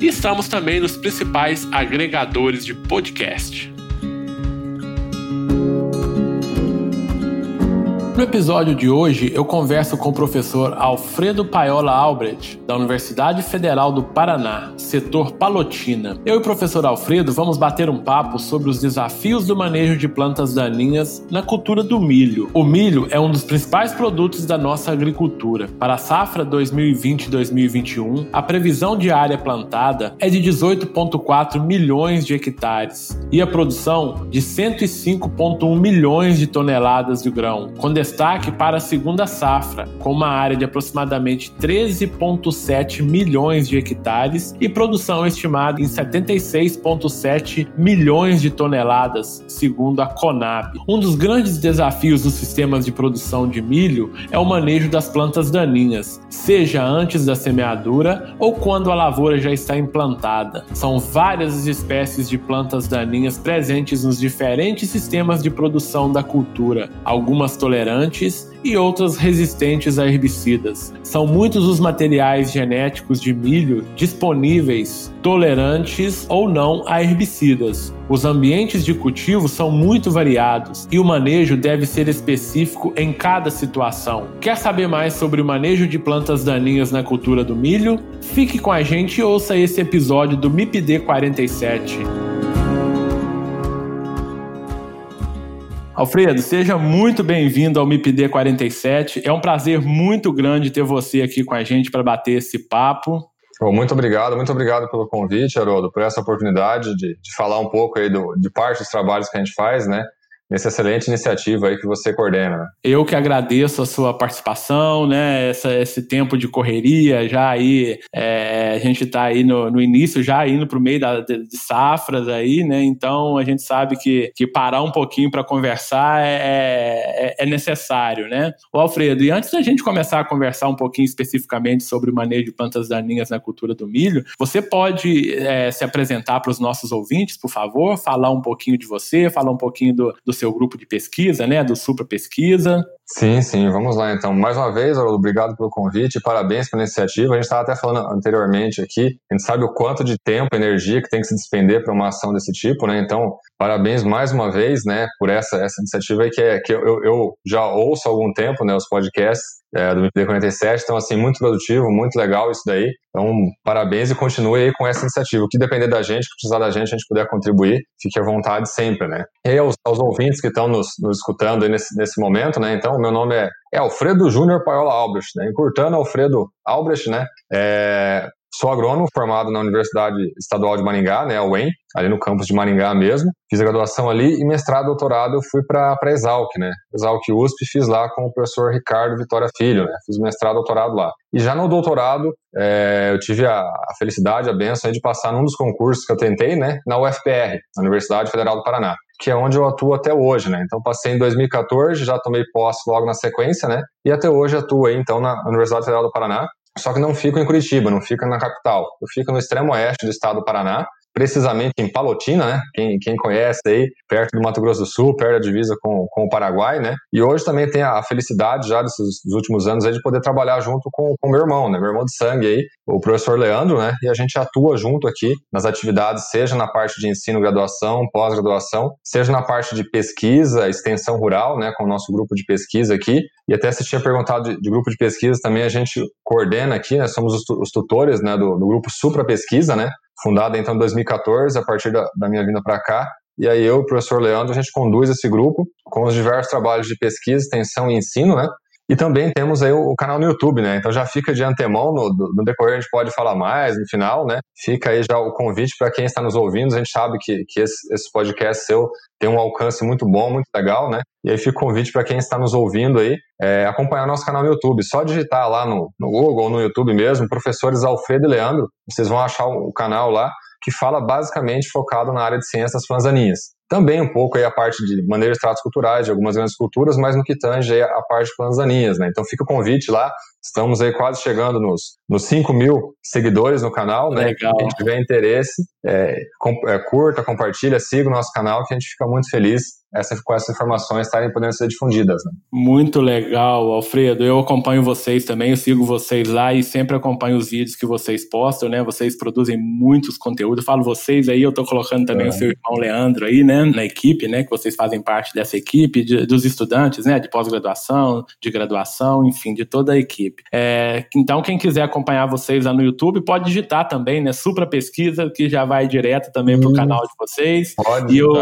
E estamos também nos principais agregadores de podcast. No episódio de hoje, eu converso com o professor Alfredo Paiola Albrecht, da Universidade Federal do Paraná, setor Palotina. Eu e o professor Alfredo vamos bater um papo sobre os desafios do manejo de plantas daninhas na cultura do milho. O milho é um dos principais produtos da nossa agricultura. Para a safra 2020-2021, a previsão de área plantada é de 18,4 milhões de hectares e a produção de 105,1 milhões de toneladas de grão, com destaque para a segunda safra, com uma área de aproximadamente 13,7 milhões de hectares e produção estimada em 76,7 milhões de toneladas, segundo a Conab. Um dos grandes desafios dos sistemas de produção de milho é o manejo das plantas daninhas, seja antes da semeadura ou quando a lavoura já está implantada. São várias as espécies de plantas daninhas presentes nos diferentes sistemas de produção da cultura, algumas tolerantes tolerantes e outras resistentes a herbicidas. São muitos os materiais genéticos de milho disponíveis, tolerantes ou não a herbicidas. Os ambientes de cultivo são muito variados e o manejo deve ser específico em cada situação. Quer saber mais sobre o manejo de plantas daninhas na cultura do milho? Fique com a gente e ouça esse episódio do MIPD 47. Alfredo, seja muito bem-vindo ao MIPD 47. É um prazer muito grande ter você aqui com a gente para bater esse papo. muito obrigado, muito obrigado pelo convite, Haroldo, por essa oportunidade de, de falar um pouco aí do, de parte dos trabalhos que a gente faz, né? Nessa excelente iniciativa aí que você coordena. Né? Eu que agradeço a sua participação, né? Essa, esse tempo de correria, já aí é, a gente está aí no, no, início, já indo para o meio da, de, de, safras aí, né? Então a gente sabe que, que parar um pouquinho para conversar é, é, é, necessário, né? O Alfredo, e antes da gente começar a conversar um pouquinho especificamente sobre o manejo de plantas daninhas na cultura do milho, você pode é, se apresentar para os nossos ouvintes, por favor, falar um pouquinho de você, falar um pouquinho do, do seu grupo de pesquisa, né, do Supra Pesquisa. Sim, sim, vamos lá então. Mais uma vez, obrigado pelo convite, parabéns pela iniciativa. A gente estava até falando anteriormente aqui, a gente sabe o quanto de tempo, energia que tem que se despender para uma ação desse tipo, né? Então, parabéns mais uma vez, né, por essa, essa iniciativa aí que, é, que eu, eu já ouço há algum tempo, né, os podcasts é, do MPD47. Então, assim, muito produtivo, muito legal isso daí. Então, parabéns e continue aí com essa iniciativa. O que depender da gente, que precisar da gente, a gente puder contribuir, fique à vontade sempre, né? E aos, aos ouvintes que estão nos, nos escutando nesse, nesse momento, né? Então, meu nome é, é Alfredo Júnior Paiola Albrecht, né? Encurtando Alfredo Albrecht, né? É, Sou agrônomo formado na Universidade Estadual de Maringá, né, UEM, ali no campus de Maringá mesmo. Fiz a graduação ali e mestrado, doutorado eu fui para a Exalc, né, Exalc USP, fiz lá com o professor Ricardo Vitória Filho, né, fiz mestrado, doutorado lá. E já no doutorado é, eu tive a, a, felicidade, a benção de passar num dos concursos que eu tentei, né, na UFPR, na Universidade Federal do Paraná que é onde eu atuo até hoje, né? Então passei em 2014, já tomei posse logo na sequência, né? E até hoje atuo aí então na Universidade Federal do Paraná, só que não fico em Curitiba, não fica na capital. Eu fico no extremo oeste do estado do Paraná, precisamente em Palotina, né? Quem, quem conhece aí, perto do Mato Grosso do Sul, perto da divisa com, com o Paraguai, né? E hoje também tem a felicidade já desses últimos anos aí de poder trabalhar junto com o meu irmão, né? Meu irmão de sangue aí, o professor Leandro, né? E a gente atua junto aqui nas atividades, seja na parte de ensino, graduação, pós-graduação, seja na parte de pesquisa, extensão rural, né? Com o nosso grupo de pesquisa aqui. E até se tinha perguntado de, de grupo de pesquisa, também a gente coordena aqui, né? Somos os, os tutores, né? Do, do grupo Supra Pesquisa, né? Fundada então em 2014, a partir da, da minha vinda para cá, E aí eu o professor Leandro, a gente conduz esse grupo com os diversos trabalhos de pesquisa, extensão e ensino, né? E também temos aí o, canal no YouTube, né? Então já fica de antemão, no, no, decorrer a gente pode falar mais, no final, né? Fica aí já o convite para quem está nos ouvindo. A gente sabe que, que esse, esse podcast seu tem um alcance muito bom, muito legal, né? E aí fica o convite para quem está nos ouvindo aí, é, acompanhar nosso canal no YouTube. Só digitar lá no, no Google ou no YouTube mesmo, professores Alfredo e Leandro, vocês vão achar o canal lá, que fala basicamente focado na área de ciências fanzaninhas. Também um pouco aí a parte de maneiras de tratos culturais, de algumas grandes culturas, mas no que tange a parte de planzaninhas, né? Então fica o convite lá, estamos aí quase chegando nos, nos 5 mil seguidores no canal, né? Legal. Quem tiver interesse, é, é, curta, compartilha, siga o nosso canal, que a gente fica muito feliz essa, com essas informações estarem podendo ser difundidas. Né? Muito legal, Alfredo. Eu acompanho vocês também, eu sigo vocês lá e sempre acompanho os vídeos que vocês postam, né? Vocês produzem muitos conteúdos. Eu falo vocês aí, eu estou colocando também é. o seu irmão Leandro aí, né? Na equipe, né? Que vocês fazem parte dessa equipe, de, dos estudantes, né? De pós-graduação, de graduação, enfim, de toda a equipe. É, então, quem quiser acompanhar vocês lá no YouTube, pode digitar também, né? Supra Pesquisa, que já vai direto também para o canal de vocês. Pode e eu,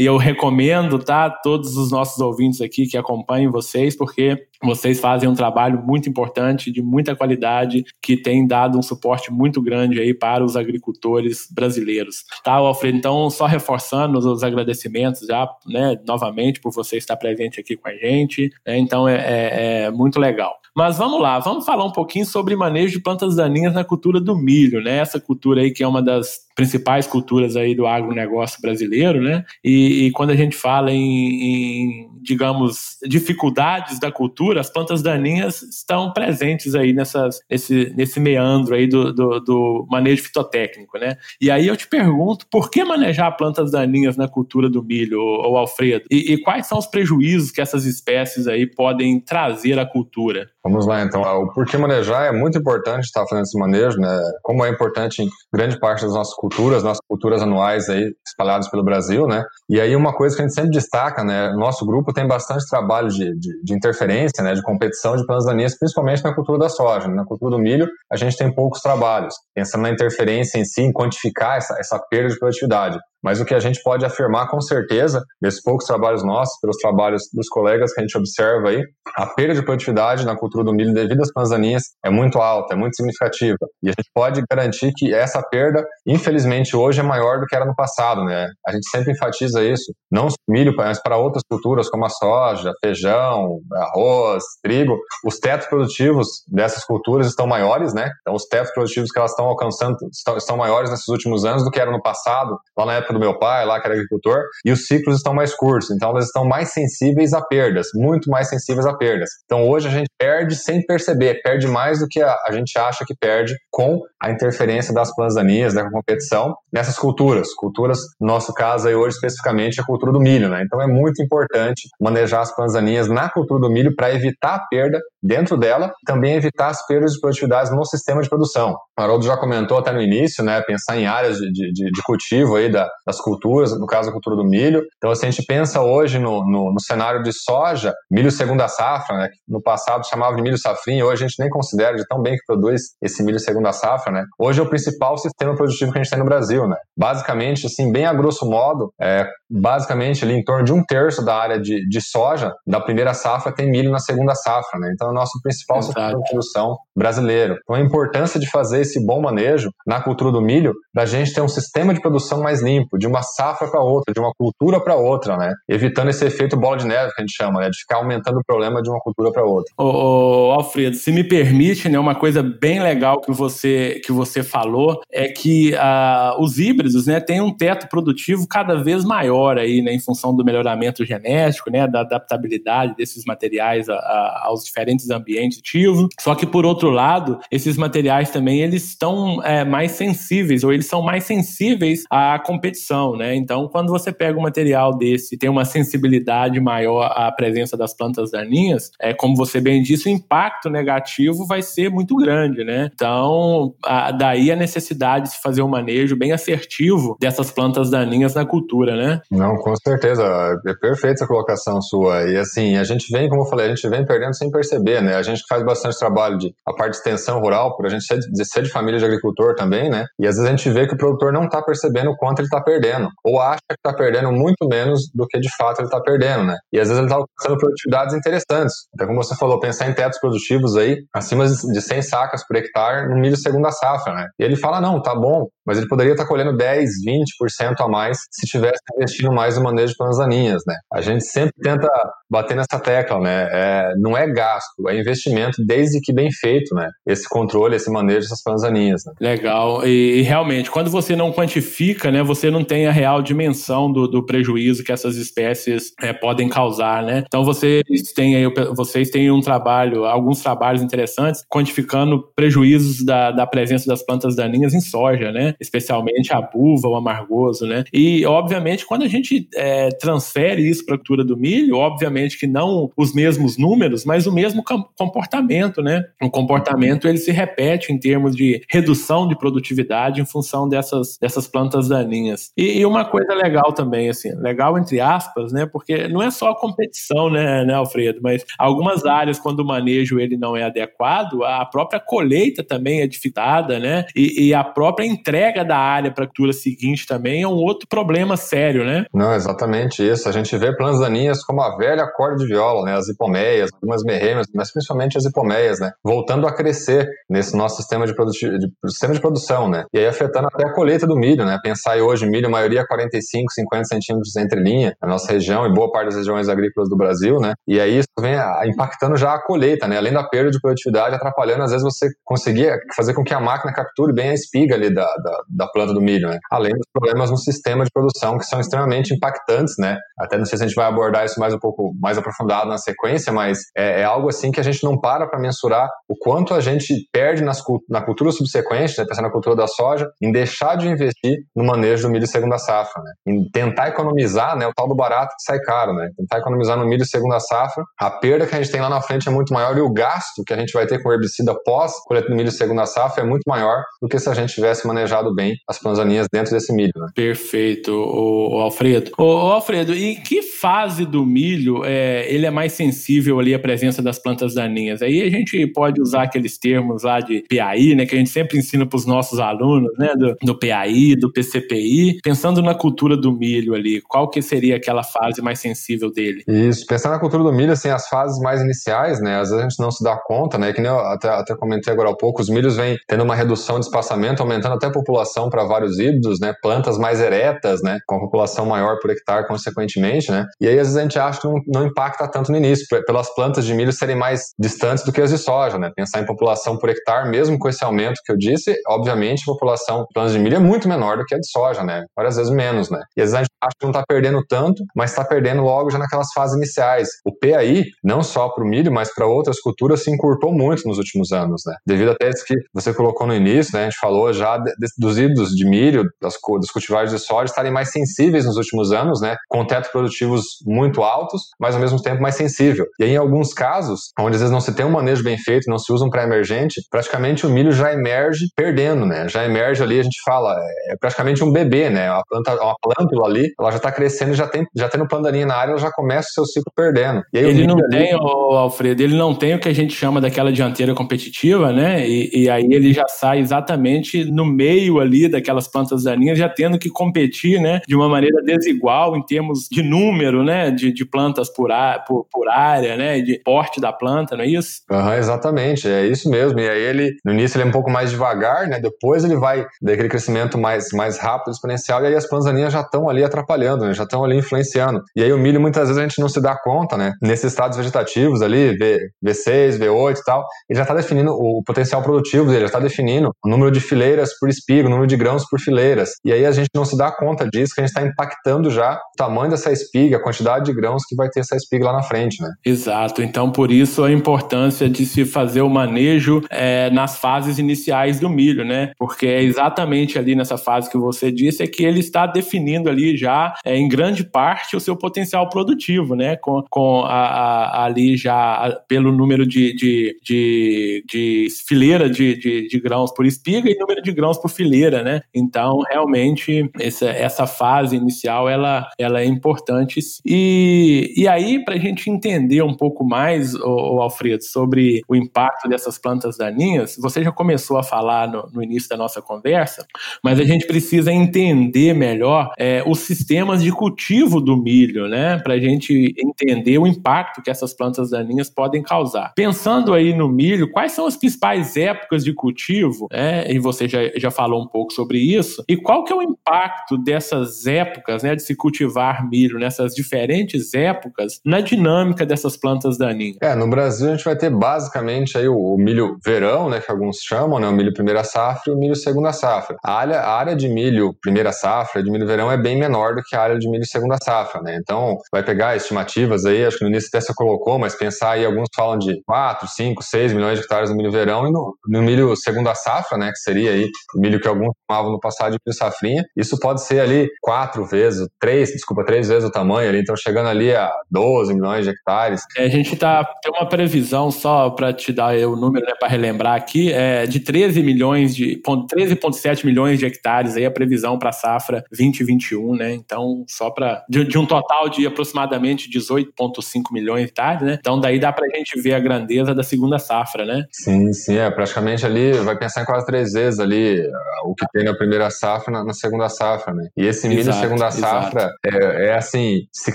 e eu recomendo, tá? Todos os nossos ouvintes aqui que acompanhem vocês, porque vocês fazem um trabalho muito importante, de muita qualidade, que tem dado um suporte muito grande aí para os agricultores brasileiros. Tá, Alfredo? Então, só reforçando os agradecimentos já, né, novamente, por você estar presente aqui com a gente. Né? Então, é, é, é muito legal. Mas vamos lá, vamos falar um pouquinho sobre manejo de plantas daninhas na cultura do milho, né? Essa cultura aí que é uma das principais culturas aí do agronegócio brasileiro, né? E, e quando a gente fala em, em, digamos, dificuldades da cultura, as plantas daninhas estão presentes aí nessas, nesse, nesse meandro aí do, do, do manejo fitotécnico, né? E aí eu te pergunto, por que manejar plantas daninhas na cultura do milho, ou Alfredo? E, e quais são os prejuízos que essas espécies aí podem trazer à cultura? Vamos lá, então. O porquê manejar é muito importante estar fazendo esse manejo, né? Como é importante em grande parte das nossas culturas, nossas culturas anuais aí espalhadas pelo Brasil, né? E aí uma coisa que a gente sempre destaca, né? Nosso grupo tem bastante trabalho de, de, de interferência, né? De competição de plantas daninhas, principalmente na cultura da soja. Né? Na cultura do milho, a gente tem poucos trabalhos. Pensando na interferência em si, em quantificar essa, essa perda de produtividade. Mas o que a gente pode afirmar com certeza, nesses poucos trabalhos nossos, pelos trabalhos dos colegas que a gente observa aí, a perda de produtividade na cultura do milho devido às panzaninhas é muito alta, é muito significativa. E a gente pode garantir que essa perda, infelizmente, hoje é maior do que era no passado, né? A gente sempre enfatiza isso, não milho, mas para outras culturas como a soja, feijão, arroz, trigo, os tetos produtivos dessas culturas estão maiores, né? Então, os tetos produtivos que elas estão alcançando estão maiores nesses últimos anos do que era no passado, lá na época do meu pai, lá que era agricultor, e os ciclos estão mais curtos, então elas estão mais sensíveis a perdas, muito mais sensíveis a perdas. Então hoje a gente perde sem perceber, perde mais do que a, a gente acha que perde com a interferência das plantas daninhas, da competição, nessas culturas. Culturas, no nosso caso aí hoje especificamente a cultura do milho, né? Então é muito importante manejar as plantas daninhas na cultura do milho para evitar a perda dentro dela, também evitar as perdas de produtividade no sistema de produção. O Haroldo já comentou até no início, né? Pensar em áreas de, de, de cultivo aí da, das culturas, no caso a cultura do milho. Então, se a gente pensa hoje no, no, no cenário de soja, milho segunda safra, né, no passado chamava de milho safrinha, hoje a gente nem considera de tão bem que produz esse milho segunda safra, né? Hoje é o principal sistema produtivo que a gente tem no Brasil, né? Basicamente, assim, bem a grosso modo, é, basicamente ali em torno de um terço da área de, de soja da primeira safra tem milho na segunda safra, né? Então é o nosso principal Exato. sistema de produção brasileiro. Então a importância de fazer esse bom manejo na cultura do milho, da gente ter um sistema de produção mais limpo, de uma safra para outra, de uma cultura para outra, né? Evitando esse efeito bola de neve que a gente chama, né? De ficar aumentando o problema de uma cultura para outra. Ô, ô, Alfredo, se me permite, né? Uma coisa bem legal que você, que você falou é que uh, os híbridos, né? Têm um teto produtivo cada vez maior aí, né? Em função do melhoramento genético, né? Da adaptabilidade desses materiais a, a, aos diferentes ambientes ativos. Só que, por outro lado, esses materiais também, eles estão é, mais sensíveis, ou eles são mais sensíveis à competição né? Então, quando você pega um material desse e tem uma sensibilidade maior à presença das plantas daninhas, é como você bem disse, o impacto negativo vai ser muito grande, né? Então, a, daí a necessidade de se fazer um manejo bem assertivo dessas plantas daninhas na cultura, né? Não, com certeza. É perfeita essa colocação sua. E assim, a gente vem, como eu falei, a gente vem perdendo sem perceber, né? A gente faz bastante trabalho de a parte de extensão rural, por a gente ser de, ser de família de agricultor também, né? E às vezes a gente vê que o produtor não está percebendo o quanto ele está perdendo, ou acha que está perdendo muito menos do que de fato ele está perdendo, né? E às vezes ele está alcançando produtividades interessantes. Então, como você falou, pensar em tetos produtivos aí, acima de 100 sacas por hectare no milho segunda safra, né? E ele fala, não, tá bom, mas ele poderia estar tá colhendo 10, 20% a mais se tivesse investindo mais no manejo de plantas daninhas, né? A gente sempre tenta bater nessa tecla, né? É, não é gasto, é investimento desde que bem feito, né? Esse controle, esse manejo dessas plantas daninhas. Né? Legal. E, e, realmente, quando você não quantifica, né? Você não tem a real dimensão do, do prejuízo que essas espécies é, podem causar, né? Então vocês têm aí, vocês têm um trabalho, alguns trabalhos interessantes quantificando prejuízos da, da presença das plantas daninhas em soja, né? Especialmente a buva, o amargoso, né? E obviamente quando a gente é, transfere isso para a cultura do milho, obviamente que não os mesmos números, mas o mesmo comportamento, né? O comportamento ele se repete em termos de redução de produtividade em função dessas, dessas plantas daninhas. E, e uma coisa legal também, assim, legal entre aspas, né? Porque não é só a competição, né, né, Alfredo? Mas algumas áreas, quando o manejo ele não é adequado, a própria colheita também é dificultada, né? E, e a própria entrega da área para a cultura seguinte também é um outro problema sério, né? Não, exatamente isso. A gente vê plantas daninhas como a velha corda de viola, né? As hipomeias, algumas merrêmias, mas principalmente as hipomeias, né? Voltando a crescer nesse nosso sistema de, de, sistema de produção, né? E aí afetando até a colheita do milho, né? Pensar aí hoje, milho, a maioria 45, 50 centímetros entre linha, na nossa região e boa parte das regiões agrícolas do Brasil, né? E aí isso vem impactando já a colheita, né? Além da perda de produtividade, atrapalhando, às vezes, você conseguir fazer com que a máquina capture bem a espiga ali da, da, da planta do milho, né? Além dos problemas no sistema de produção, que são extremamente impactantes, né? Até não sei se a gente vai abordar isso mais um pouco mais aprofundado na sequência, mas é, é algo assim que a gente não para para mensurar o quanto a gente perde nas, na cultura subsequente, né? Pensando na cultura da soja, em deixar de investir no manejo do milho segunda safra, né? Em tentar economizar, né? O tal do barato que sai caro, né? Tentar economizar no milho segunda safra, a perda que a gente tem lá na frente é muito maior e o gasto que a gente vai ter com herbicida pós coleta do milho segunda safra é muito maior do que se a gente tivesse manejado bem as plantaninhas dentro desse milho. Né? Perfeito, o, Alfredo. O, Alfredo, e que fase do milho é, ele é mais sensível ali à presença das plantas daninhas? Aí a gente pode usar aqueles termos lá de PAI, né, que a gente sempre ensina para os nossos alunos, né, do, do PAI, do PCPI, pensando na cultura do milho ali, qual que seria aquela fase mais sensível dele? Isso, pensando na cultura do milho, assim, as fases mais iniciais, né, às vezes a gente não se dá conta, né, que nem eu até, até comentei agora há pouco, os milhos vêm tendo uma redução de espaçamento, aumentando até a população para vários híbridos, né, plantas mais eretas, né, com a população maior por hectare, consequentemente, né, e aí às vezes a gente acha que não, não impacta tanto no início, pelas plantas de milho serem mais distantes do que as de soja, né, pensar em população por hectare, mesmo com esse aumento que eu disse, obviamente a população de plantas de milho é muito menor do que a de soja, né, várias vezes menos, né, e às vezes a gente acha que não está perdendo tanto, mas está perdendo logo já naquelas fases iniciais. O PAI, não só para o milho, mas para outras culturas, se encurtou muito nos últimos anos, né? Devido até isso que você colocou no início, né? A gente falou já dos híbridos de milho, das, dos cultivares de soja estarem mais sensíveis nos últimos anos, né? Com tetos produtivos muito altos, mas ao mesmo tempo mais sensível. E aí, em alguns casos, onde às vezes não se tem um manejo bem feito, não se usa um pré-emergente, praticamente o milho já emerge perdendo, né? Já emerge ali, a gente fala, é praticamente um bebê, né? Uma planta, uma plântula ali, ela já está crescendo, já tem, já tendo pandaninha na área, ela já começa o seu ciclo perdendo. Aí, ele não ali... tem, oh, Alfredo, ele não tem o que a gente chama daquela dianteira competitiva, né? E, e, aí ele já sai exatamente no meio ali daquelas plantas daninhas, já tendo que competir, né? De uma maneira desigual em termos de número, né? De, de plantas por, a, por, por área, né? De porte da planta, não é isso? Uhum, exatamente, é isso mesmo. E aí ele, no início ele é um pouco mais devagar, né? Depois ele vai daquele crescimento mais, mais rápido, exponencial, e aí as plantas daninhas já estão ali atrapalhando, né? Já estão ali influenciando. E aí o milho muitas vezes a gente não se dá conta, né? Nesses estados vegetativos ali, v, V6, V8 e tal, ele já está definindo o potencial produtivo dele, já está definindo o número de fileiras por espigo, o número de grãos por fileiras. E aí a gente não se dá conta disso, que a gente está impactando já o tamanho dessa espiga, a quantidade de grãos que vai ter essa espiga lá na frente, né? Exato. Então, por isso a importância de se fazer o manejo é, nas fases iniciais do milho, né? Porque é exatamente ali nessa fase que você disse é que ele está definindo ali já, é, em grande parte, o seu potencial produtivo, né? Com, com a, a, ali já pelo número de, de, de, de fileira de, de, de, grãos por espiga e número de grãos por fileira, né? Então, realmente, essa, essa fase inicial, ela, ela é importante. E, e aí, para a gente entender um pouco mais, o, Alfredo, sobre o impacto dessas plantas daninhas, você já começou a falar no, no início da nossa conversa, mas a gente precisa entender entender melhor é, os sistemas de cultivo do milho, né? Para a gente entender o impacto que essas plantas daninhas podem causar. Pensando aí no milho, quais são as principais épocas de cultivo? Né? E você já, já falou um pouco sobre isso. E qual que é o impacto dessas épocas, né, de se cultivar milho nessas diferentes épocas na dinâmica dessas plantas daninhas? É, no Brasil a gente vai ter basicamente aí o, o milho verão, né, que alguns chamam, né, o milho primeira safra e o milho segunda safra. A área, a área de milho primeira safra, de milho verão é bem menor do que a área de milho segunda safra, né? Então, vai pegar estimativas aí, acho que no início até você colocou, mas pensar aí, alguns falam de 4, 5, 6 milhões de hectares no milho verão e no, no milho segunda safra, né, que seria aí o milho que alguns chamavam no passado de milho safrinha, isso pode ser ali quatro vezes, três, desculpa, três vezes o tamanho ali, então chegando ali a 12 milhões de hectares. É, a gente tá, tem uma previsão só para te dar o número, né, para relembrar aqui, é de 13 milhões de, 13,7 milhões de hectares aí a previsão para safra 2021, né, então só para, de, de, um total de aproximadamente 18,5 milhões de hectares, né, então daí dá para a gente ver a grandeza da segunda safra, né. Sim, sim, é praticamente ali, vai pensar em quase três vezes ali o que tem na primeira safra na, na segunda safra, né, e esse milho exato, segunda safra é, é, assim, se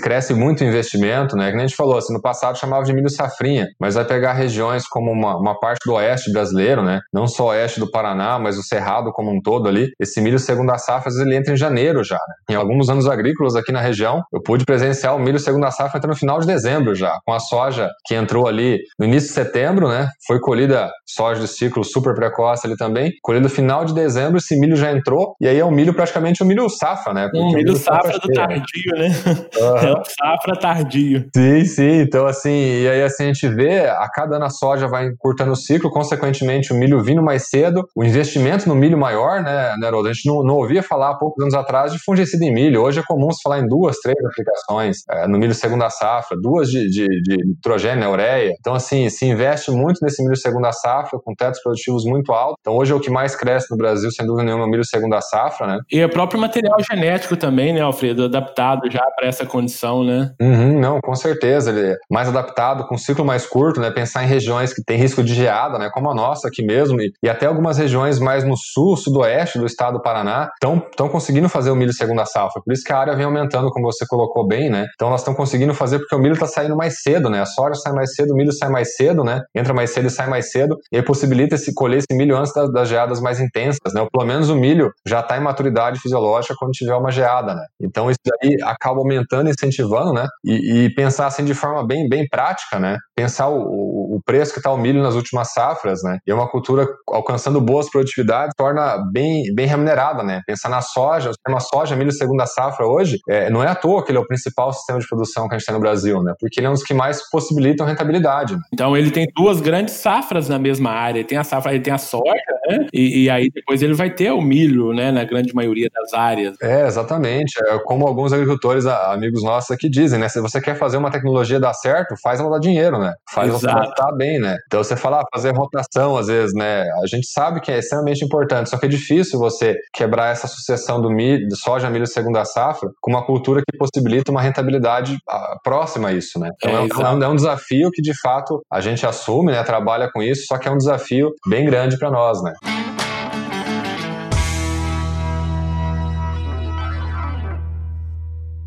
cresce muito o investimento, né? Que nem a gente falou, assim, no passado chamava de milho safrinha, mas vai pegar regiões como uma, uma parte do oeste brasileiro, né? Não só o oeste do Paraná, mas o Cerrado como um todo ali. Esse milho segunda safra, ele entra em janeiro já, né? Em alguns anos agrícolas aqui na região, eu pude presenciar o milho segunda safra até no final de dezembro já, com a soja que entrou ali no início de setembro, né? Foi colhida soja de ciclo super precoce ali também. Colhida no final de dezembro, esse milho já entrou, e aí é um milho praticamente um milho safra, né? Porque um milho, milho safra, safra do tardio, né? Uhum. É um safra tardio. Sim, sim. Então, assim, e aí assim a gente vê, a cada ano a soja vai encurtando o ciclo, consequentemente o milho vindo mais cedo, o investimento no milho maior, né, né A gente não, não ouvia falar há poucos anos atrás de fungicida em milho. Hoje é comum se falar em duas, três aplicações é, no milho segunda safra, duas de, de, de nitrogênio, né, ureia. Então, assim, se investe muito nesse milho segunda safra, com tetos produtivos muito altos. Então, hoje é o que mais cresce no Brasil, sem dúvida nenhuma, é o milho segunda safra, né? E o próprio material genético também, né, Alfredo? Adaptado já para essa condição, né? Uhum, não, com certeza. Ele é mais adaptado, com ciclo mais curto, né? Pensar em regiões que tem risco de geada, né? Como a nossa aqui mesmo, e, e até algumas regiões mais no sul, sudoeste do estado do Paraná, estão conseguindo fazer o milho segunda safra. Por isso que a área vem aumentando, como você colocou bem, né? Então elas estão conseguindo fazer porque o milho está saindo mais cedo, né? A soja sai mais cedo, o milho sai mais cedo, né? Entra mais cedo e sai mais cedo, e aí possibilita esse colher esse milho antes das, das geadas mais intensas, né? Ou pelo menos o milho já está em maturidade fisiológica quando tiver uma geada, né? Então isso aí acaba aumentando, incentivando, né? E, e pensar assim de forma bem, bem prática, né? Pensar o, o preço que está o milho nas últimas safras, né? E é uma cultura alcançando boas produtividades torna bem, bem remunerada, né? Pensar na soja, o sistema soja, milho segunda safra hoje, é, não é à toa que ele é o principal sistema de produção que a gente tem no Brasil, né? Porque ele é um dos que mais possibilitam rentabilidade. Né? Então ele tem duas grandes safras na mesma área. Ele tem a safra, ele tem a soja, né? E, e aí depois ele vai ter o milho, né? Na grande maioria das áreas. É, exatamente. É como alguns agricultores, amigos nossos aqui dizem, né? Se você quer fazer uma tecnologia dar certo, faz ela dar dinheiro, né? Faz Exato. ela adaptar bem, né? Então você fala, ah, fazer rotação, às vezes, né? A gente sabe que é extremamente importante, só que é difícil você quebrar essa sucessão do milho, de soja, milho segunda safra, com uma cultura que possibilita uma rentabilidade ah, próxima a isso, né? Então é, é, um, é um desafio que, de fato, a gente assume, né? Trabalha com isso, só que é um desafio bem grande para nós, né? Bye.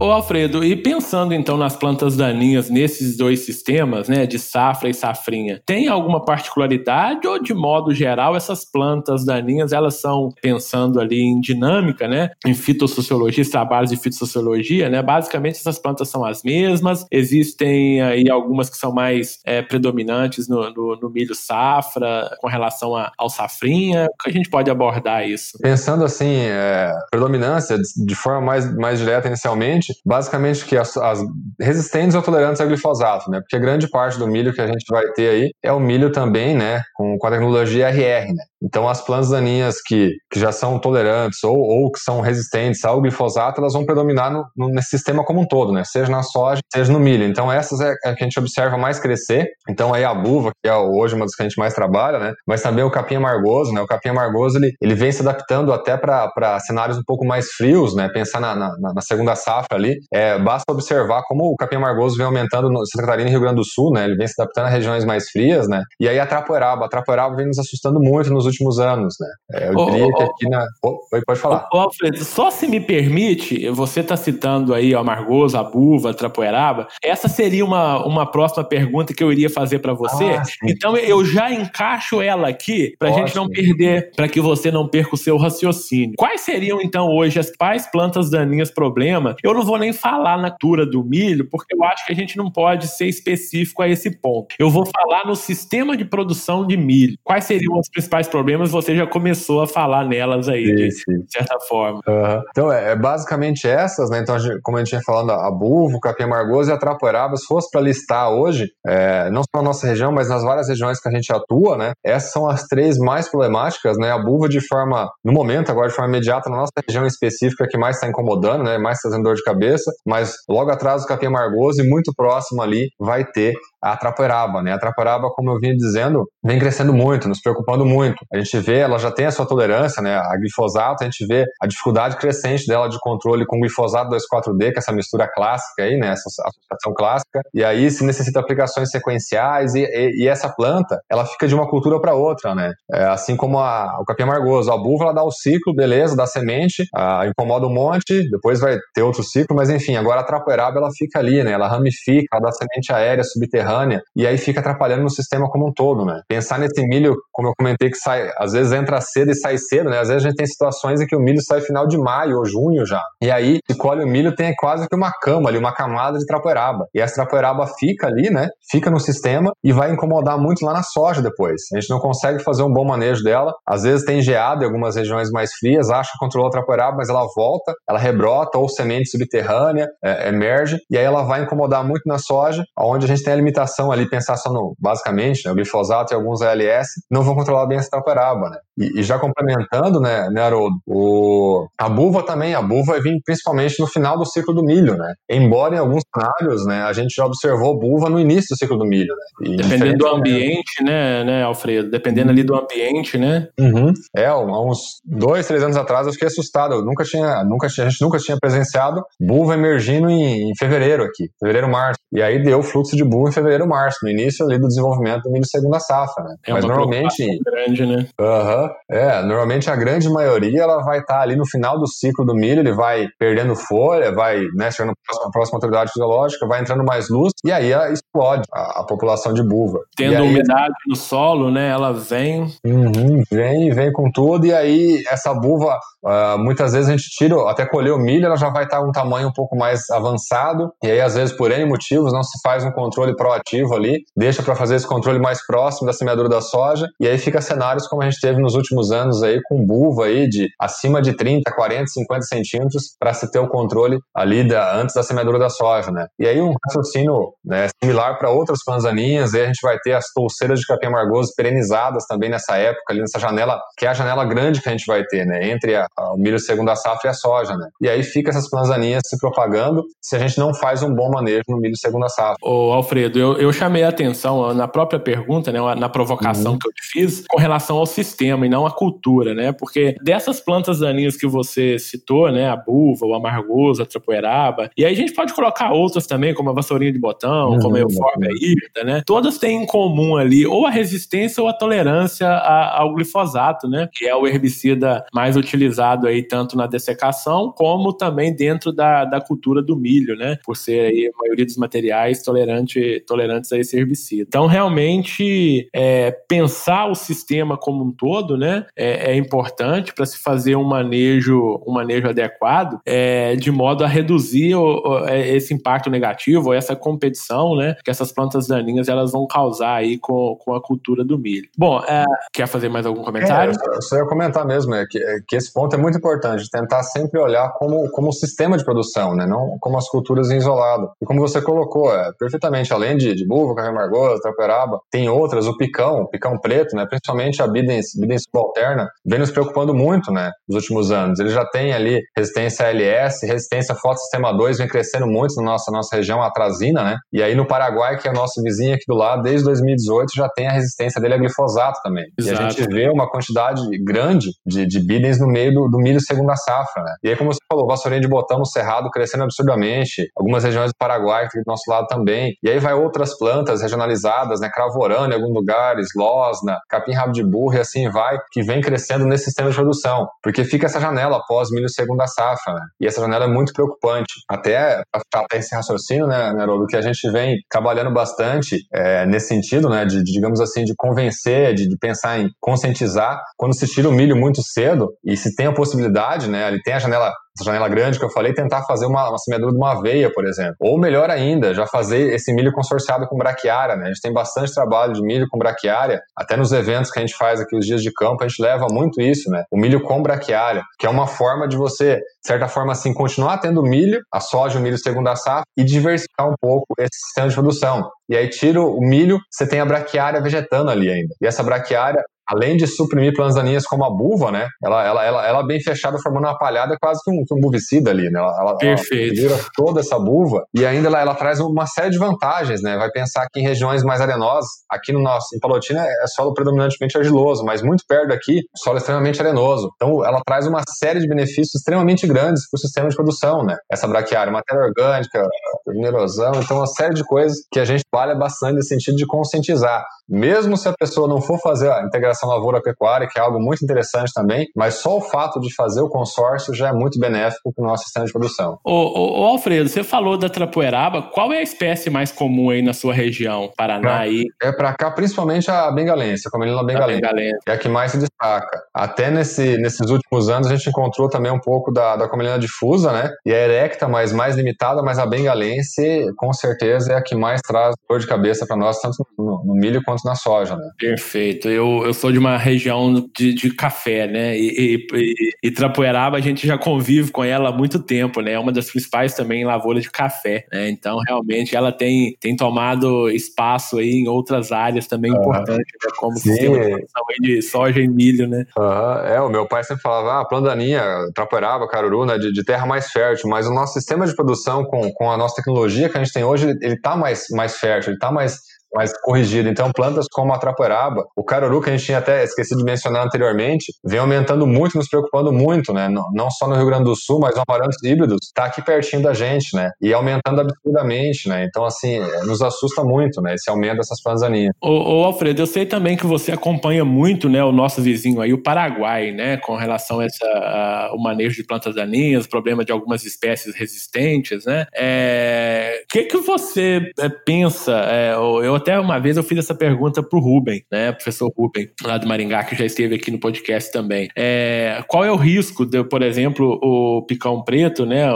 Ô Alfredo, e pensando então nas plantas daninhas nesses dois sistemas, né, de safra e safrinha, tem alguma particularidade ou de modo geral essas plantas daninhas elas são pensando ali em dinâmica, né, em fitossociologia, trabalhos de fitossociologia, né, basicamente essas plantas são as mesmas, existem aí algumas que são mais é, predominantes no, no, no, milho safra com relação a, ao safrinha, que a gente pode abordar isso? Pensando assim, é, predominância de forma mais, mais direta inicialmente basicamente que as, as, resistentes ou tolerantes ao glifosato, né? Porque grande parte do milho que a gente vai ter aí é o milho também, né? Com, com a tecnologia RR, né? Então, as plantas daninhas que, que já são tolerantes ou, ou que são resistentes ao glifosato, elas vão predominar no, no, nesse sistema como um todo, né? Seja na soja, seja no milho. Então, essas é, é que a gente observa mais crescer. Então, aí a buva, que é hoje uma das que a gente mais trabalha, né? Mas também o capim amargoso, né? O capim amargoso, ele, ele vem se adaptando até para cenários um pouco mais frios, né? Pensar na, na, na segunda safra ali. É, basta observar como o capim amargoso vem aumentando no Santa Catarina e Rio Grande do Sul, né? Ele vem se adaptando a regiões mais frias, né? E aí a trapoeraba, a trapoeraba vem nos assustando muito nos últimos anos, né? É, eu diria que aqui na... Oi, pode falar. Ô, Alfredo, só se me permite, você está citando aí o amargoso, a buva, a trapoeraba, essa seria uma, uma próxima pergunta que eu iria fazer para você. Ah, então eu já encaixo ela aqui para a gente não perder, para que você não perca o seu raciocínio. Quais seriam então hoje as principais plantas daninhas problema? Eu não vou nem falar na cultura do milho, porque eu acho que a gente não pode ser específico a esse ponto. Eu vou falar no sistema de produção de milho. Quais seriam os principais problemas? Você já começou a falar nelas aí, de, de, certa forma. Uhum. Então, é, é, basicamente essas, né? Então, a gente, como a gente tinha falando, a bulvo, o capim amargoso e a trapoeraba, se fosse para listar hoje, é, não só na nossa região, mas nas várias regiões que a gente atua, né? Essas são as três mais problemáticas, né? A bulva de forma, no momento, agora de forma imediata, na nossa região específica que mais está incomodando, né? Mais trazendo dor de cabeça, mas logo atrás o capim amargoso e muito próximo ali vai ter a trapoeraba, né? A trapoeraba, como eu vinha dizendo, vem crescendo muito, nos preocupando muito. A gente vê, ela já tem a sua tolerância, né? A glifosato, a gente vê a dificuldade crescente dela de controle com glifosato 2,4-D, que é essa mistura clássica aí, né? Essa associação clássica. E aí se necessita aplicações sequenciais e, e, e essa planta, ela fica de uma cultura para outra, né? É, assim como a, o capim amargoso, a buva, ela dá o ciclo, beleza, dá semente, a, incomoda um monte, depois vai ter outro ciclo, mas enfim, agora a trapoeraba, ela fica ali, né? Ela ramifica, ela dá semente aérea subterrânea subterrânea, e aí fica atrapalhando no sistema como um todo, né? Pensar nesse milho, como eu comentei, que sai, às vezes entra cedo e sai cedo, né? Às vezes a gente tem situações em que o milho sai final de maio ou junho já. E aí, se colhe o milho, tem quase que uma cama ali, uma camada de trapoeraba. E essa trapoeraba fica ali, né? Fica no sistema e vai incomodar muito lá na soja depois. A gente não consegue fazer um bom manejo dela. Às vezes tem geada em algumas regiões mais frias, acha que controlou a trapoeraba, mas ela volta, ela rebrota ou semente subterrânea, é, emerge, e aí ela vai incomodar muito na soja, onde a gente tem a limitação limitação ali, pensar só no, basicamente, né, o glifosato e alguns ALS, não vão controlar bem essa taperaba, né? E, e, já complementando, né, né Haroldo, o, a buva também, a buva vai vir principalmente no final do ciclo do milho, né? Embora em alguns cenários, né, a gente já observou buva no início do ciclo do milho, né? E Dependendo do ambiente, né, né, Alfredo? Dependendo ali do ambiente, né? Uhum. É, há uns dois, três anos atrás eu fiquei assustado, eu nunca tinha, nunca tinha, a gente nunca tinha presenciado buva emergindo em, em fevereiro aqui, fevereiro, março. E aí deu fluxo de buva em fevereiro fevereiro, março, no início ali do desenvolvimento do milho segunda safra, né? É Mas normalmente grande, né? Uhum, é, normalmente a grande maioria ela vai estar tá ali no final do ciclo do milho, ele vai perdendo folha, vai, né, chegando próxima autoridade fisiológica, vai entrando mais luz e aí explode a, a população de buva. Tendo aí, umidade no solo, né, ela vem uhum, vem, vem com tudo e aí essa buva uh, muitas vezes a gente tira, até colher o milho, ela já vai estar tá um tamanho um pouco mais avançado e aí às vezes por N motivos não se faz um controle proativo ali, deixa para fazer esse controle mais próximo da semeadura da soja, e aí fica cenários como a gente teve nos últimos anos aí, com buva aí de acima de 30, 40, 50 centímetros, para se ter o controle ali da, antes da semeadura da soja, né? E aí um raciocínio né, similar para outras panzaninhas, aí a gente vai ter as touceiras de capim amargoso perenizadas também nessa época, ali nessa janela, que é a janela grande que a gente vai ter, né? Entre a, a, o milho segunda safra e a soja, né? E aí fica essas panzaninhas se propagando se a gente não faz um bom manejo no milho segunda safra. Ô Alfredo, eu, eu chamei a atenção na própria pergunta, né, na provocação uhum. que eu te fiz, com relação ao sistema e não à cultura, né? Porque dessas plantas daninhas que você citou, né, a buva, o amargoso, a trapoeraba, e aí a gente pode colocar outras também, como a vassourinha de botão, uhum. como a eufórbia híbrida, né? Todas têm em comum ali ou a resistência ou a tolerância ao glifosato, né? Que é o herbicida mais utilizado aí tanto na dessecação como também dentro da, da cultura do milho, né? Por ser aí a maioria dos materiais tolerante, tolerante tolerantes a esse herbicida. Então, realmente, é, pensar o sistema como um todo, né, é, é importante para se fazer um manejo, um manejo adequado, é, de modo a reduzir o, o, é, esse impacto negativo, essa competição, né, que essas plantas daninhas elas vão causar aí com, com a cultura do milho. Bom, é, quer fazer mais algum comentário? É, eu só ia comentar mesmo, é que, que esse ponto é muito importante, tentar sempre olhar como, como sistema de produção, né, não como as culturas em isolado. E como você colocou, é, perfeitamente, além de, de buva, carne amargosa, traperaba. Tem outras, o picão, o picão preto, né? Principalmente a Bidens, Bidens subalterna vem nos preocupando muito, né, nos últimos anos. Ele já tem ali resistência LS, resistência fotossistema 2 vem crescendo muito na nossa, nossa região, a atrazina, né? E aí no Paraguai, que é o nosso vizinho aqui do lado, desde 2018 já tem a resistência dele a glifosato também. Exato. E a gente vê uma quantidade grande de, de bidens no meio do, do milho segunda safra, né? E aí, como você falou, vassourinha de botão no cerrado crescendo absurdamente, algumas regiões do Paraguai, aqui do nosso lado também. E aí vai outras plantas regionalizadas, né? Cravorana em alguns lugares, losna, capim-rabo de burro e assim vai, que vem crescendo nesse sistema de produção. Porque fica essa janela após milho segunda safra, né? E essa janela é muito preocupante. Até, até esse raciocínio, né, Neroldo, que a gente vem trabalhando bastante é, nesse sentido, né? De, de, digamos assim, de convencer, de, de pensar em conscientizar. Quando se tira o milho muito cedo e se tem a possibilidade, né? Ele tem a janela janela grande que eu falei, tentar fazer uma, uma semeadura de uma aveia, por exemplo. Ou melhor ainda, já fazer esse milho consorciado com braquiária, né? A gente tem bastante trabalho de milho com braquiária, até nos eventos que a gente faz aqui, os dias de campo, a gente leva muito isso, né? O milho com braquiária, que é uma forma de você, de certa forma assim, continuar tendo milho, a soja, o milho segunda safra, e diversificar um pouco esse sistema de produção. E aí tira o milho, você tem a braquiária vegetando ali ainda. E essa braquiária, além de suprimir plantas daninhas como a buva, né? Ela, ela, ela, ela bem fechada, formando uma palhada quase que um, que um buvicida ali, né? Ela, ela, Perfeito. Ela toda essa buva e ainda ela, ela traz uma série de vantagens, né? Vai pensar que em regiões mais arenosas, aqui no nosso, em Palotina é solo predominantemente argiloso, mas muito perto daqui, solo extremamente arenoso. Então ela traz uma série de benefícios extremamente grandes para o sistema de produção, né? Essa braquiária, matéria orgânica, minerosão, então uma série de coisas que a gente trabalha bastante no sentido de conscientizar. Mesmo se a pessoa não for fazer a integração lavoura-pecuária, que é algo muito interessante também, mas só o fato de fazer o consórcio já é muito benéfico para o nosso sistema de produção. Ô, ô, ô, Alfredo, você falou da trapoeraba, qual é a espécie mais comum aí na sua região, Paraná aí? É para cá, principalmente a bengalense, a comelina bengalense, bengalense. É a que mais se destaca. Até nesse, nesses últimos anos a gente encontrou também um pouco da, da comelina difusa, né? E a erecta, mas mais limitada, mas a bengalense com certeza é a que mais traz dor de cabeça para nós, tanto no, no milho quanto na soja, né? Perfeito. Eu, eu sou de uma região de, de café, né? E, e, e, Trapoeraba a gente já convive com ela há muito tempo, né? É uma das principais também lavouras de café, né? Então, realmente, ela tem, tem tomado espaço aí em outras áreas também uhum. importantes, né? como Sim. sistema de produção de soja e milho, né? Uhum. É, o meu pai sempre falava, ah, plandaninha, Trapoeraba, Caruru, né? De, de, terra mais fértil, mas o nosso sistema de produção com, com a nossa tecnologia que a gente tem hoje, ele está mais, mais fértil, ele está mais mais corrigido. Então, plantas como a trapoeraba, o caruru, que a gente tinha até esquecido de mencionar anteriormente, vem aumentando muito, nos preocupando muito, né? Não só no Rio Grande do Sul, mas o amarantos híbridos está aqui pertinho da gente, né? E aumentando absurdamente, né? Então, assim, nos assusta muito, né? Esse aumento dessas plantas daninhas. Ô, ô, Alfredo, eu sei também que você acompanha muito, né, o nosso vizinho aí, o Paraguai, né, com relação a, essa, a, o manejo de plantas daninhas, problema de algumas espécies resistentes, né? O é, que que você é, pensa? É, eu até uma vez eu fiz essa pergunta pro Rubem, né, professor Rubem, lá do Maringá, que já esteve aqui no podcast também. É, qual é o risco de, por exemplo, o picão preto, né,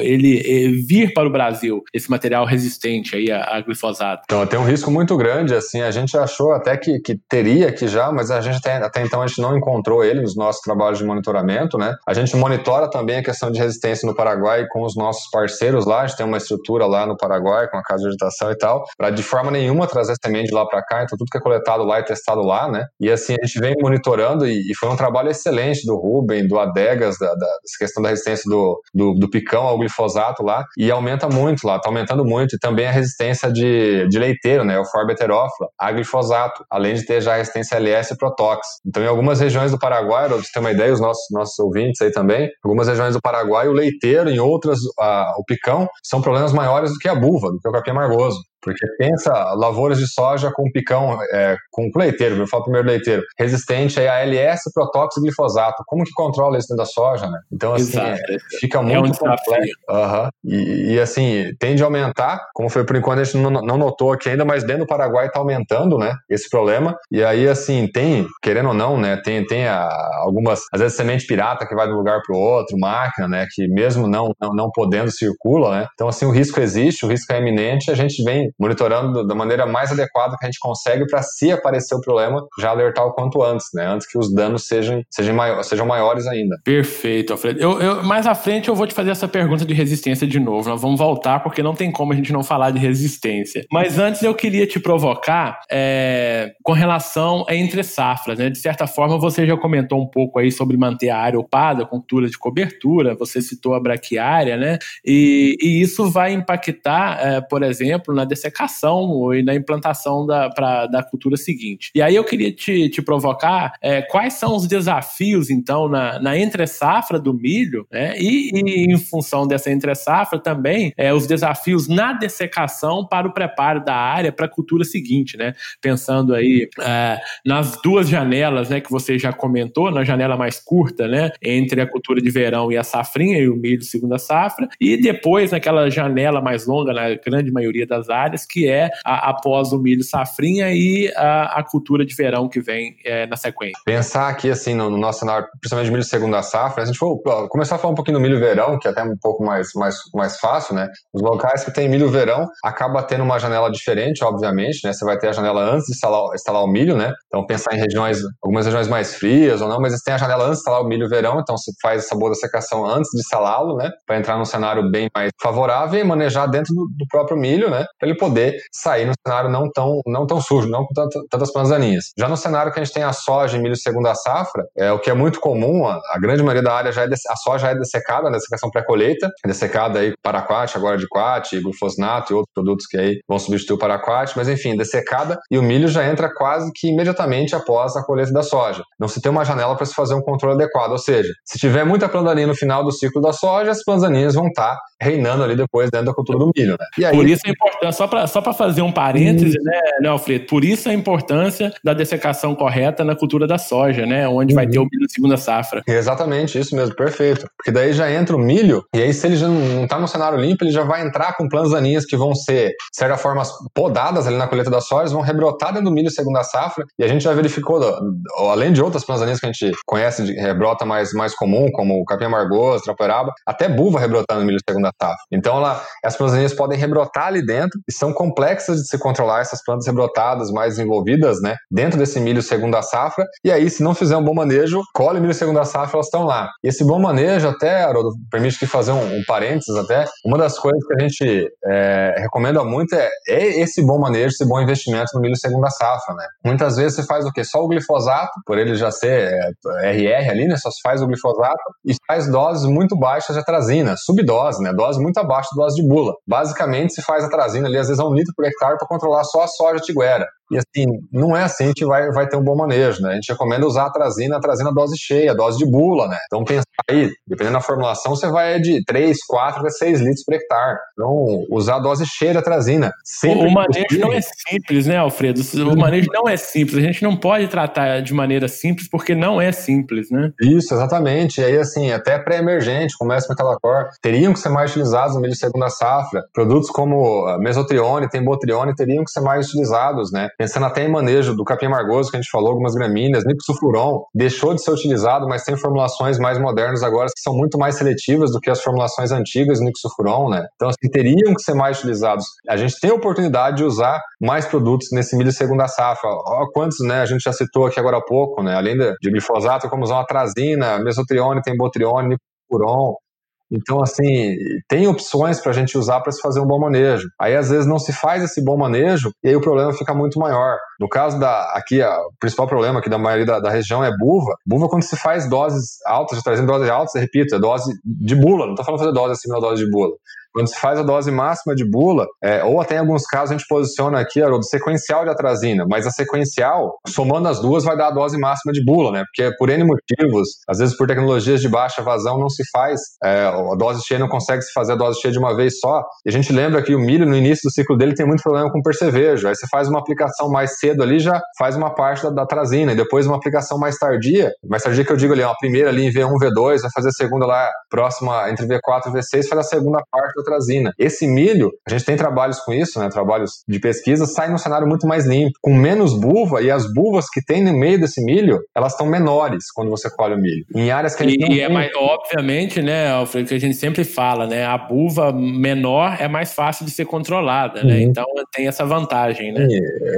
ele vir para o Brasil, esse material resistente aí a, glifosato? Então, tem um risco muito grande, assim, a gente achou até que, que teria aqui já, mas a gente até, até então a gente não encontrou ele nos nossos trabalhos de monitoramento, né? A gente monitora também a questão de resistência no Paraguai com os nossos parceiros lá, a gente tem uma estrutura lá no Paraguai com a casa de vegetação e tal, para de forma nenhuma trazer semente lá para cá, então tudo que é coletado lá é testado lá, né? E assim, a gente vem monitorando e, e foi um trabalho excelente do Ruben, do Adegas, da, da questão da resistência do, do, do, picão ao glifosato lá, e aumenta muito lá, tá aumentando muito, e também a resistência de, de leiteiro, né? O Forbeterófila, a glifosato, além de ter já a resistência LS e Protox. Então, em algumas regiões do Paraguai, pra você ter uma ideia, os nossos, nossos ouvintes aí também, algumas regiões do Paraguai, o leiteiro, em outras, a, o picão, são problemas maiores do que a buva, do que o capim amargoso. Porque pensa lavouras de soja com picão, é, com leiteiro, eu falo primeiro leiteiro, resistente a ALS, protóxido e glifosato. Como que controla isso dentro da soja, né? Então, assim, é, fica muito é um complexo. Uhum. E, e, assim, tende a aumentar, como foi por enquanto a gente não, não notou aqui ainda, mas dentro do Paraguai está aumentando, né, esse problema. E aí, assim, tem, querendo ou não, né, tem, tem a, algumas, às vezes semente pirata que vai de um lugar para o outro, máquina, né, que mesmo não, não, não podendo circula, né? Então, assim, o risco existe, o risco é iminente, a gente vem monitorando da maneira mais adequada que a gente consegue para se aparecer o problema, já alertar o quanto antes, né? Antes que os danos sejam, sejam, maior, sejam maiores ainda. Perfeito, Alfredo. Eu, eu, mais à frente eu vou te fazer essa pergunta de resistência de novo. Nós vamos voltar porque não tem como a gente não falar de resistência. Mas antes eu queria te provocar é, com relação a entre safras, né? De certa forma você já comentou um pouco aí sobre manter a área opada, cultura de cobertura, você citou a braquiária, né? E, e isso vai impactar, é, por exemplo, na dessecação e na implantação da, pra, da cultura seguinte. E aí eu queria te, te provocar é, quais são os desafios, então, na, na entre-safra do milho, né? E, e, em função dessa entre-safra também, é, os desafios na dessecação para o preparo da área para a cultura seguinte, né? Pensando aí é, nas duas janelas, né, que você já comentou, na janela mais curta, né, entre a cultura de verão e a safrinha e o milho segunda safra, e depois naquela janela mais longa, na grande maioria das áreas, que é a, após o milho safrinha e a, a cultura de verão que vem é, na sequência. Pensar aqui, assim, no, no nosso cenário, principalmente de milho segunda safra, a gente for começar a falar um pouquinho do milho verão, que é até um pouco mais, mais, mais fácil, né? Os locais que tem milho verão acaba tendo uma janela diferente, obviamente, né? Você vai ter a janela antes de instalar, instalar o milho, né? Então pensar em regiões, algumas regiões mais frias ou não, mas tem a janela antes de instalar o milho verão, então você faz essa boa secação antes de instalá-lo, né? Para entrar num cenário bem mais favorável e manejar dentro do, do próprio milho, né? Para ele poder sair no cenário não tão, não tão sujo, não com tantas plantas. Já no cenário que a gente tem a soja e milho segunda safra, é o que é muito comum, a, a grande maioria da área já é a soja é dessecada, né? Dessecação pré-colheita, é dessecada aí paraquat, agora de quat, glufosnato e outros produtos que aí vão substituir o paraquat, mas enfim, dessecada e o milho já entra quase que imediatamente após a colheita da soja. Não se tem uma janela para se fazer um controle adequado, ou seja, se tiver muita planta no final do ciclo da soja, as plantas daninhas vão estar tá reinando ali depois dentro da cultura do milho. Né? E aí, por isso a importância, só para só fazer um parêntese, né, né, Alfredo? Por isso a importância da dessecação correta na cultura da soja, né? Onde uhum. vai ter o milho segunda safra. Exatamente, isso mesmo, perfeito. Porque daí já entra o milho, e aí se ele já não está no cenário limpo, ele já vai entrar com plantas daninhas que vão ser, de certa forma, podadas ali na colheita da soja, vão rebrotar dentro do milho segunda safra, e a gente já verificou, além de outras plantas daninhas que a gente conhece de rebrota mais, mais comum, como o capim amargoso, trapoeraba, até buva rebrotando no milho segunda safra. Então, ela, as plantas daninhas podem rebrotar ali dentro, e são complexas de se controlar essas plantas rebrotadas mais envolvidas, né, dentro desse milho segunda safra, e aí, se não fizer um bom manejo, colhe milho segunda safra, elas estão lá. E esse bom manejo, até, Haroldo, permite que fazer um, um parênteses até, uma das coisas que a gente é, recomenda muito é, é, esse bom manejo, esse bom investimento no milho segunda safra, né. Muitas vezes você faz o quê? Só o glifosato, por ele já ser é, RR ali, né, só se faz o glifosato, e faz doses muito baixas de atrazina, subdose, né, dose muito abaixo da dose de bula. Basicamente, se faz atrazina ali, às vezes é um litro por hectare para controlar só a soja tiguera. E assim, não é assim que a gente vai, vai ter um bom manejo, né? A gente recomenda usar a trazina, a trazina dose cheia, dose de bula, né? Então pensar aí, dependendo da formulação, você vai de 3, 4 até 6 litros por hectare. Então, usar a dose cheia da trazina. o manejo não é simples, né, Alfredo? O manejo não é simples. A gente não pode tratar de maneira simples porque não é simples, né? Isso, exatamente. E aí, assim, até pré-emergente, como essa metalacor, teriam que ser mais utilizados no milho de segunda safra. Produtos como mesotrione, tembotrione teriam que ser mais utilizados, né? Pensando até em manejo do capim amargoso, que a gente falou, algumas gramíneas, nicosulfuron, deixou de ser utilizado, mas tem formulações mais modernas agora que são muito mais seletivas do que as formulações antigas do nicosulfuron, né? Então, assim, teriam que ser mais utilizados. A gente tem a oportunidade de usar mais produtos nesse milho segunda safra. Olha quantos, né, a gente já citou aqui agora há pouco, né? Além de glifosato, como usar uma trazina, mesotrione, tembotrione, nicosulfuron, então, assim, tem opções para a gente usar para se fazer um bom manejo. Aí, às vezes, não se faz esse bom manejo e aí o problema fica muito maior. No caso da, aqui, a, o principal problema aqui da maioria da, da, região é buva. Buva, quando se faz doses altas, trazendo doses altas, repito, é dose de bula, não estou falando fazer dose acima da dose de bula. Quando se faz a dose máxima de bula, é, ou até em alguns casos a gente posiciona aqui, Haroldo, sequencial de atrazina, mas a sequencial, somando as duas, vai dar a dose máxima de bula, né? Porque por N motivos, às vezes por tecnologias de baixa vazão, não se faz, é, a dose cheia não consegue se fazer a dose cheia de uma vez só. E a gente lembra que o milho, no início do ciclo dele, tem muito problema com percevejo. Aí você faz uma aplicação mais cedo ali, já faz uma parte da, da e depois uma aplicação mais tardia, mais tardia que eu digo ali, a primeira ali em V1, V2, vai fazer a segunda lá próxima entre V4 e V6, faz a segunda parte da Esse milho, a gente tem trabalhos com isso, né, trabalhos de pesquisa, sai num cenário muito mais limpo, com menos buva, e as buvas que tem no meio desse milho, elas estão menores quando você colhe o milho. Em áreas que a gente e, e é mais, obviamente, né, Alfredo, que a gente sempre fala, né, a buva menor é mais fácil de ser controlada, né, uhum. então tem essa vantagem, né.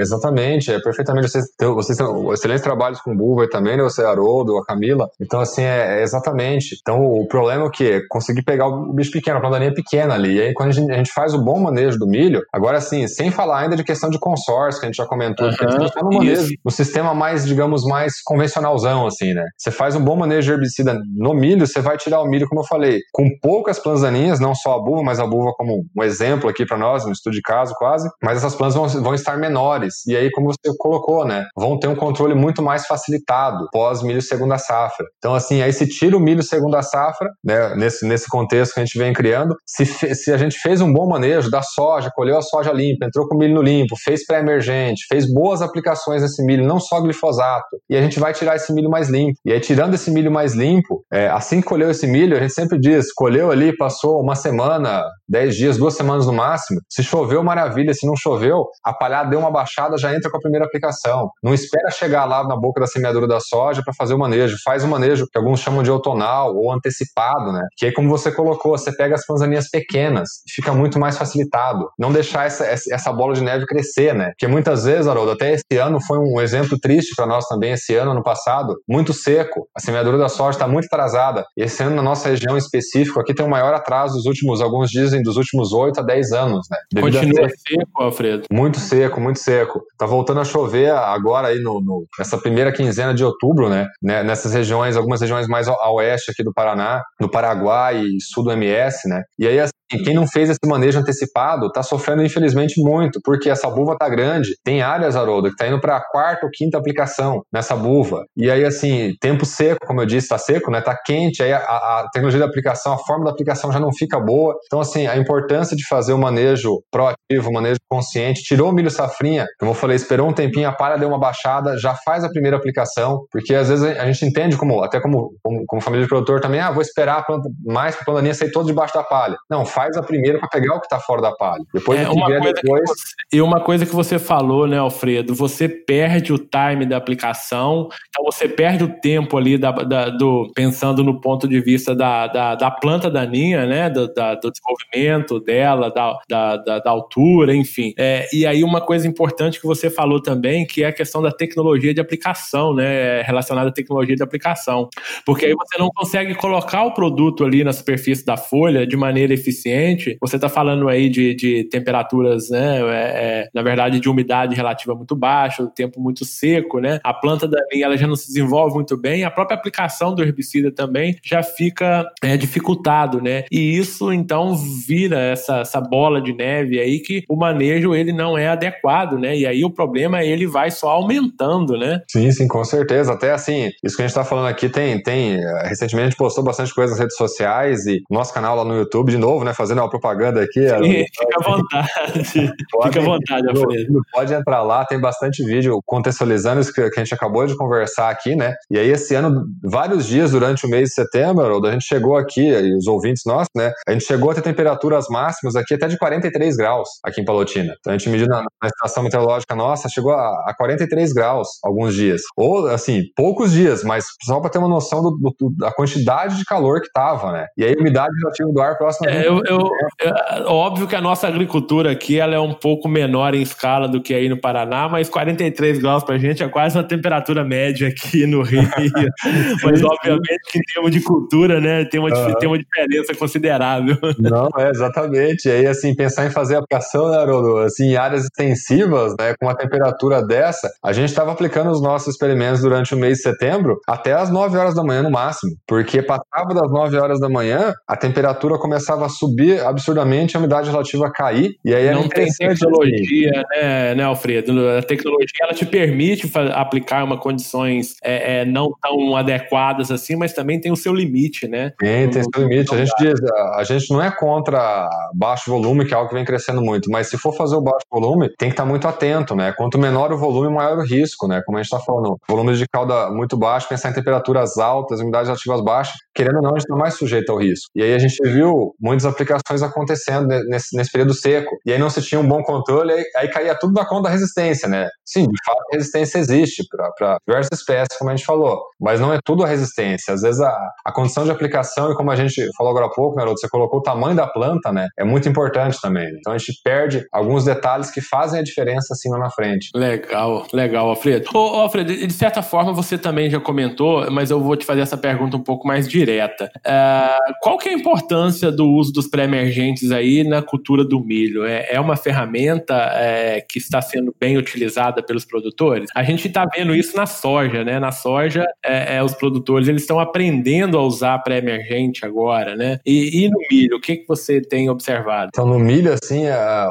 exatamente, é perfeitamente, vocês, vocês têm excelentes trabalhos com buva também, né, você, Haroldo, a Camila, então assim, é, é exatamente, então o problema é o que? Conseguir pegar o bicho pequeno, a plantaninha pequena ali, e aí quando a gente, faz o bom manejo do milho, agora assim, sem falar ainda de questão de consórcio, que a gente já comentou, uhum, que a gente tá no manejo, no sistema mais, digamos, mais convencionalzão, assim, né, você faz um bom manejo de herbicida no milho, você vai tirar o milho, como eu falei, com poucas plantas daninhas, não só a buva, mas a buva como um exemplo aqui para nós, um estudo de caso quase, mas essas plantas vão, vão estar menores, e aí como você colocou, né, vão ter um controle muito mais facilitado pós milho segunda safra. Então, assim, aí se tira o milho segunda safra, né, nesse, nesse contexto que a gente vem criando, se, se a gente fez um bom manejo da soja, colheu a soja limpa, entrou com milho no limpo, fez pré-emergente, fez boas aplicações nesse milho, não só glifosato, e a gente vai tirar esse milho mais limpo. E aí, tirando esse milho mais limpo, é, assim que colheu esse milho, a gente sempre diz, colheu ali, passou uma semana, dez dias, duas semanas no máximo, se choveu, maravilha, se não choveu, a palhada deu uma baixada, já entra com a primeira aplicação. Não espera chegar lá na boca da semeadura da soja para fazer o manejo, faz o manejo que alguns chamam de outonal ou antecipado, né? Que aí, como você colocou, você pega as panzaninhas pequenas e fica muito mais facilitado. Não deixar essa, essa bola de neve crescer, né? Porque muitas vezes, Haroldo, até esse ano foi um exemplo triste para nós também, esse ano, ano passado, muito seco. A semeadura da soja está muito atrasada. Esse ano, na nossa região específica, aqui tem o maior atraso dos últimos, alguns dizem, dos últimos 8 a 10 anos, né? Devido Continua seco, Alfredo. Muito seco, muito seco. Tá voltando a chover agora aí no, no, nessa primeira quinzena de outubro, né? né? Nessas regiões, algumas regiões mais a oeste aqui do Paraná, no Paraguai e sul do MS, né? E aí, assim, quem não fez esse manejo antecipado está sofrendo, infelizmente, muito, porque essa buva tá grande. Tem áreas, Haroldo, que tá indo para a quarta ou quinta aplicação nessa buva. E aí, assim, tempo seco, como eu disse, tá seco, né? Tá quente, aí a, a tecnologia da aplicação, a forma da aplicação já não fica boa. Então, assim, a importância de fazer o manejo proativo, o manejo consciente, tirou o milho safrinha, como eu falei, esperou um tempinho, a palha deu uma baixada, já faz a primeira aplicação, porque às vezes a gente entende como, até como, como, como família de produtor também, ah, vou esperar planta, mais para a plantaninha sair todo debaixo da palha. Não, faz a primeira para pegar o que está fora da palha. Depois é, uma coisa depois... Você, e uma coisa que você falou, né, Alfredo, você perde o time da aplicação, então você perde o tempo ali da, da do, pensando no ponto de vista da, da, da planta daninha, né, do, da, do desenvolvimento dela, da, da, da, altura, enfim. É, e aí uma coisa importante que você falou também, que é a questão da tecnologia de aplicação, né, relacionada à tecnologia de aplicação. Porque aí você não consegue colocar o produto ali na superfície da folha de maneira eficiente. Você está falando aí de, de temperaturas, né, é, é, na verdade, de umidade relativa muito baixa, o tempo muito seco, né? A planta daninha ela já não se desenvolve muito bem, a própria aplicação do herbicida também já fica é, dificultado, né? E isso então vira essa, essa bola de neve aí que o manejo ele não é adequado, né? E aí o problema ele vai só aumentando, né? Sim, sim, com certeza. Até assim, isso que a gente está falando aqui tem, tem. Recentemente a gente postou bastante coisa nas redes sociais e nosso canal lá no YouTube, de novo, né? Fazendo uma propaganda aqui. Sim, fica à vontade. pode, fica à vontade, Alfredo. Pode entrar lá, tem bastante vídeo contextualizando isso que a gente acabou de conversar aqui, né? E aí, esse ano, vários dias durante o mês de setembro, a gente chegou aqui, e os ouvintes nossos, né? A gente chegou a ter temperaturas máximas aqui até de 43 graus aqui em Palotina. Então a gente mediu na, na estação meteorológica nossa, chegou a, a 43 graus alguns dias. Ou, assim, poucos dias, mas só para ter uma noção do, do, da quantidade de calor que tava, né? E aí a umidade relativa do ar próximo. É, eu, eu, é, óbvio que a nossa agricultura aqui ela é um pouco menor em escala do que aí no Paraná, mas 43 graus pra gente é quase uma temperatura média aqui no Rio. mas obviamente que em termos de cultura, né, tem uma, uhum. tem uma diferença considerável. Não, é exatamente. E aí, assim, pensar em fazer aplicação, né, Haroldo, assim, em áreas extensivas, né, com uma temperatura dessa, a gente estava aplicando os nossos experimentos durante o mês de setembro até as 9 horas da manhã no máximo, porque passava das 9 horas da manhã, a temperatura começava a subir absurdamente, a umidade relativa cair, e aí não tem tecnologia, né, né, Alfredo? A tecnologia ela te permite aplicar uma condições é, é, não tão adequadas assim, mas também tem o seu limite, né? Tem, tem seu limite. A gente diz, a gente não é contra baixo volume, que é algo que vem crescendo muito, mas se for fazer o baixo volume, tem que estar muito atento, né? Quanto menor o volume, maior o risco, né? Como a gente está falando, volume de calda muito baixo, pensar em temperaturas altas, umidades ativas baixas, querendo ou não, a gente está mais sujeito ao risco. E aí a gente viu muitos aplicações acontecendo nesse, nesse período seco. E aí não se tinha um bom controle, aí, aí caía tudo na conta da resistência, né? Sim, de fato, a resistência existe para diversas espécies, como a gente falou, mas não é tudo a resistência. Às vezes a, a condição de aplicação, e como a gente falou agora há pouco, né, você colocou o tamanho da planta, né? É muito importante também. Então a gente perde alguns detalhes que fazem a diferença assim lá na frente. Legal, legal, Alfredo. Ô, Alfredo, de certa forma você também já comentou, mas eu vou te fazer essa pergunta um pouco mais direta. Uh, qual que é a importância do uso dos pré-emergentes aí na cultura do milho? É, é uma ferramenta é, que está sendo bem utilizada pelos produtores? A gente está vendo isso na soja, né? Na soja, é, é, os produtores eles estão aprendendo a usar pré-emergente agora, né? E, e, no milho, o que, que você tem observado? Então, no milho, assim,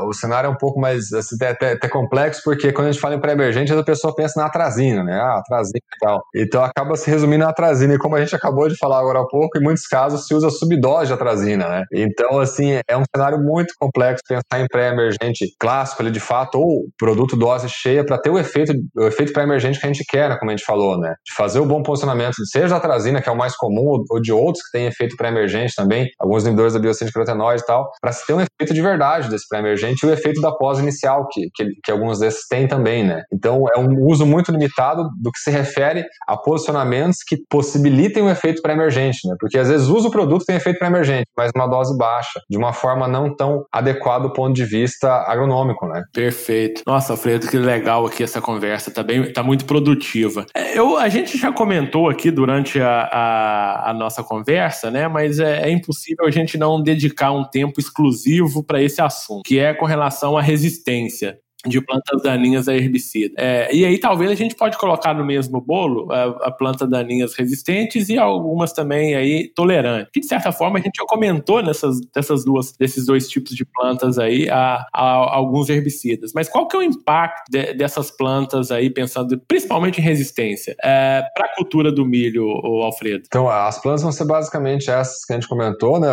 o cenário é um pouco mais assim, até, até complexo, porque quando a gente fala em pré-emergente, a pessoa pensa na atrazina, né? Ah, atrazina e tal. Então, acaba se resumindo na atrazina. E como a gente acabou de falar agora há pouco, em muitos casos se usa subdose de atrazina, né? Então, assim, é um cenário muito complexo pensar em pré-emergente clássico ali de fato, ou produto dose cheia para ter o efeito, o efeito pré-emergente que a gente quer, né? Como a gente falou, né? De fazer o bom posicionamento, seja da atrazina, que é o mais comum, ou de outros que têm efeito pré-emergente também, alguns inibidores da biocina de e tal, para se ter um efeito de verdade desse pré-emergente e o efeito da pós-inicial, que, que, que alguns desses têm também, né? Então, é um uso muito limitado do que se refere a posicionamentos que possibilitem o efeito pré-emergente, né? Porque às vezes usa o produto tem efeito pré-emergente, mas uma dose baixa, de uma forma não tão adequada do ponto de vista agronômico, né? Perfeito. Nossa, Alfredo, que legal aqui essa conversa, tá, bem, tá muito produtiva. É, eu, a gente já comentou aqui durante a, a, a nossa conversa, né? Mas é, é, impossível a gente não dedicar um tempo exclusivo para esse assunto, que é com relação à resistência de plantas daninhas a herbicida. É, e aí talvez a gente pode colocar no mesmo bolo a, a plantas daninhas resistentes e algumas também aí tolerantes. Que de certa forma a gente já comentou nessas dessas duas desses dois tipos de plantas aí a, a, a alguns herbicidas. Mas qual que é o impacto de, dessas plantas aí pensando principalmente em resistência é, para a cultura do milho, Alfredo? Então as plantas vão ser basicamente essas que a gente comentou, né?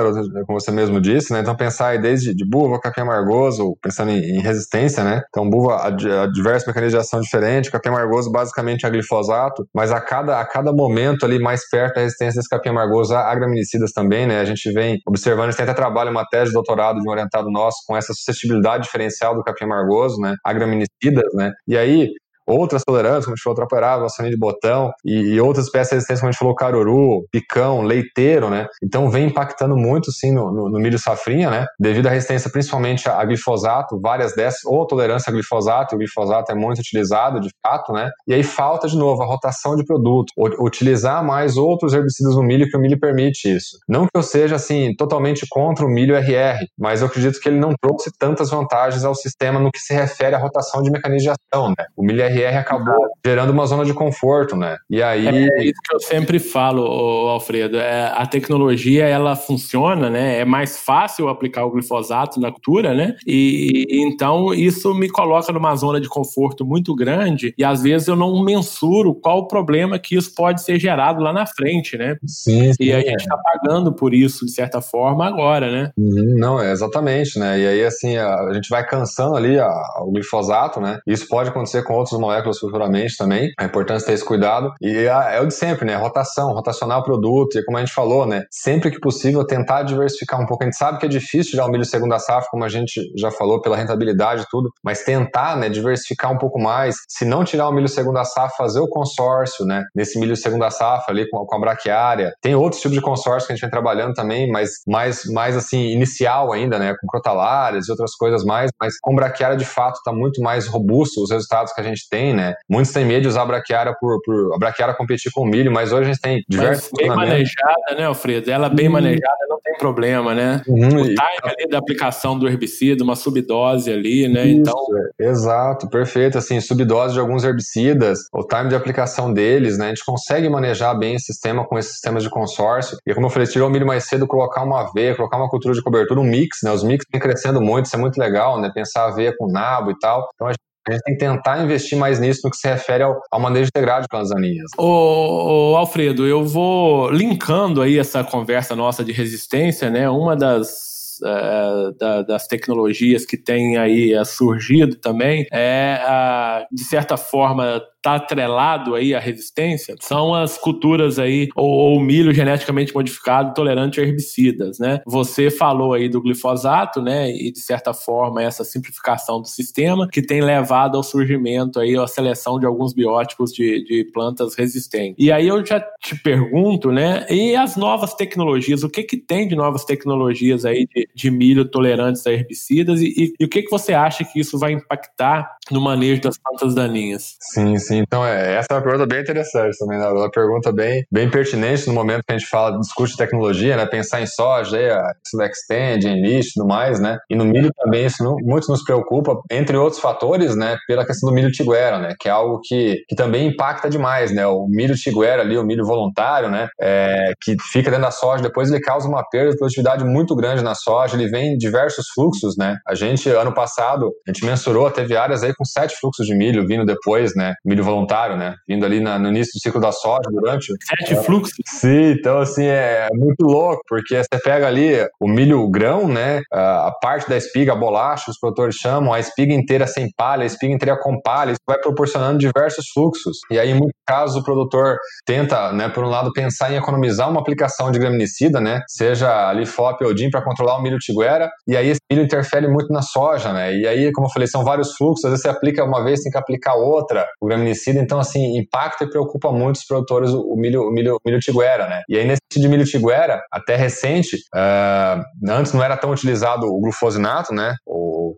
Como você mesmo disse, né? Então pensar aí desde de buva, capim amargoso, pensando em, em resistência, né? Então buva a, a diversos mecanismos de ação diferentes, capim amargoso basicamente é glifosato, mas a cada, a cada momento ali mais perto da resistência desse capim amargoso a agraminicidas também, né? A gente vem observando, a gente tem até trabalho, uma tese de doutorado de um orientado nosso com essa suscetibilidade diferencial do capim amargoso, né? Agraminicidas, né? E aí, outras tolerâncias, como a gente falou, troperável, açaí de botão, e, e, outras espécies resistentes, como a gente falou, caruru, picão, leiteiro, né? Então vem impactando muito, sim, no, no, no milho safrinha, né? Devido à resistência principalmente a, glifosato, várias dessas, ou tolerância a glifosato, e o glifosato é muito utilizado, de fato, né? E aí falta, de novo, a rotação de produto, utilizar mais outros herbicidas no milho, que o milho permite isso. Não que eu seja, assim, totalmente contra o milho RR, mas eu acredito que ele não trouxe tantas vantagens ao sistema no que se refere à rotação de mecanismos de ação, né? O milho RR acabou gerando uma zona de conforto, né? E aí. É isso que eu sempre falo, Alfredo. É, a tecnologia ela funciona, né? É mais fácil aplicar o glifosato na cultura, né? E, então isso me coloca numa zona de conforto muito grande e às vezes eu não mensuro qual o problema que isso pode ser gerado lá na frente, né? Sim, sim E a gente está pagando por isso, de certa forma, agora, né? Uhum, não, é exatamente, né? E aí, assim, a, a gente vai cansando ali a, o glifosato, né? Isso pode acontecer com outros moléculas futuramente também. É importante ter esse cuidado. E é, é o de sempre, né? Rotação, rotacionar o produto. E como a gente falou, né? Sempre que possível, tentar diversificar um pouco. A gente sabe que é difícil tirar o milho segunda safra, como a gente já falou, pela rentabilidade e tudo, mas tentar, né? Diversificar um pouco mais. Se não tirar o milho segunda safra, fazer o consórcio, né? Nesse milho segunda safra ali com, com a braquiária. Tem outros tipos de consórcio que a gente vem trabalhando também, mas mais, mais assim, inicial ainda, né? Com crotalares e outras coisas mais. Mas com braquiária, de fato, está muito mais robusto os resultados que a gente né? Muitos têm medo de usar a braquiária por, por a braquiária competir com o milho, mas hoje a gente tem diversos. Mas bem manejada, né, Alfredo? Ela bem hum. manejada não tem problema, né? Uhum, o time e... ali da aplicação do herbicida, uma subdose ali, né? Isso, então. É, exato, perfeito. Assim, subdose de alguns herbicidas, o time de aplicação deles, né? A gente consegue manejar bem esse sistema com esses sistemas de consórcio. E como eu falei, tirar o milho mais cedo, colocar uma aveia, colocar uma cultura de cobertura, um mix, né? Os mix vêm crescendo muito, isso é muito legal, né? Pensar aveia com nabo e tal. Então a gente a gente tem que tentar investir mais nisso no que se refere ao, ao manejo integrado de plantas. Ô, ô, Alfredo, eu vou linkando aí essa conversa nossa de resistência, né? Uma das da, das tecnologias que tem aí surgido também é, de certa forma, está atrelado aí à resistência são as culturas aí, ou, ou milho geneticamente modificado tolerante a herbicidas, né? Você falou aí do glifosato, né? E de certa forma essa simplificação do sistema que tem levado ao surgimento aí, à seleção de alguns biótipos de, de plantas resistentes. E aí eu já te pergunto, né? E as novas tecnologias, o que que tem de novas tecnologias aí de, de milho tolerantes a herbicidas e, e, e o que que você acha que isso vai impactar no manejo das plantas daninhas? Sim, sim. Então, é, essa é uma pergunta bem interessante também, né? Uma pergunta bem, bem pertinente no momento que a gente fala, discute tecnologia, né? Pensar em soja, isso extend, enlist e tudo mais, né? E no milho também isso muito nos preocupa, entre outros fatores, né? Pela questão do milho tiguera, né? Que é algo que, que também impacta demais, né? O milho tiguera ali, o milho voluntário, né? É, que fica dentro da soja, depois ele causa uma perda de produtividade muito grande na soja, ele vem em diversos fluxos, né? A gente, ano passado, a gente mensurou, teve áreas aí com sete fluxos de milho vindo depois, né? Milho voluntário, né? Vindo ali na, no início do ciclo da soja durante. Sete é, fluxos? Sim, então assim, é muito louco, porque você pega ali o milho grão, né? A parte da espiga, a bolacha, os produtores chamam, a espiga inteira sem palha, a espiga inteira com palha, isso vai proporcionando diversos fluxos. E aí, em muitos casos, o produtor tenta, né, por um lado, pensar em economizar uma aplicação de graminicida, né? Seja ali FOP ou DIN para controlar o milho tiguera, e aí esse milho interfere muito na soja, né? E aí, como eu falei, são vários fluxos, às vezes você aplica uma vez, tem que aplicar outra, o graminicida, então assim, impacta e preocupa muito os produtores o milho, o milho, o milho tiguera, né? E aí nesse de milho tiguera, até recente, uh, antes não era tão utilizado o glufosinato, né?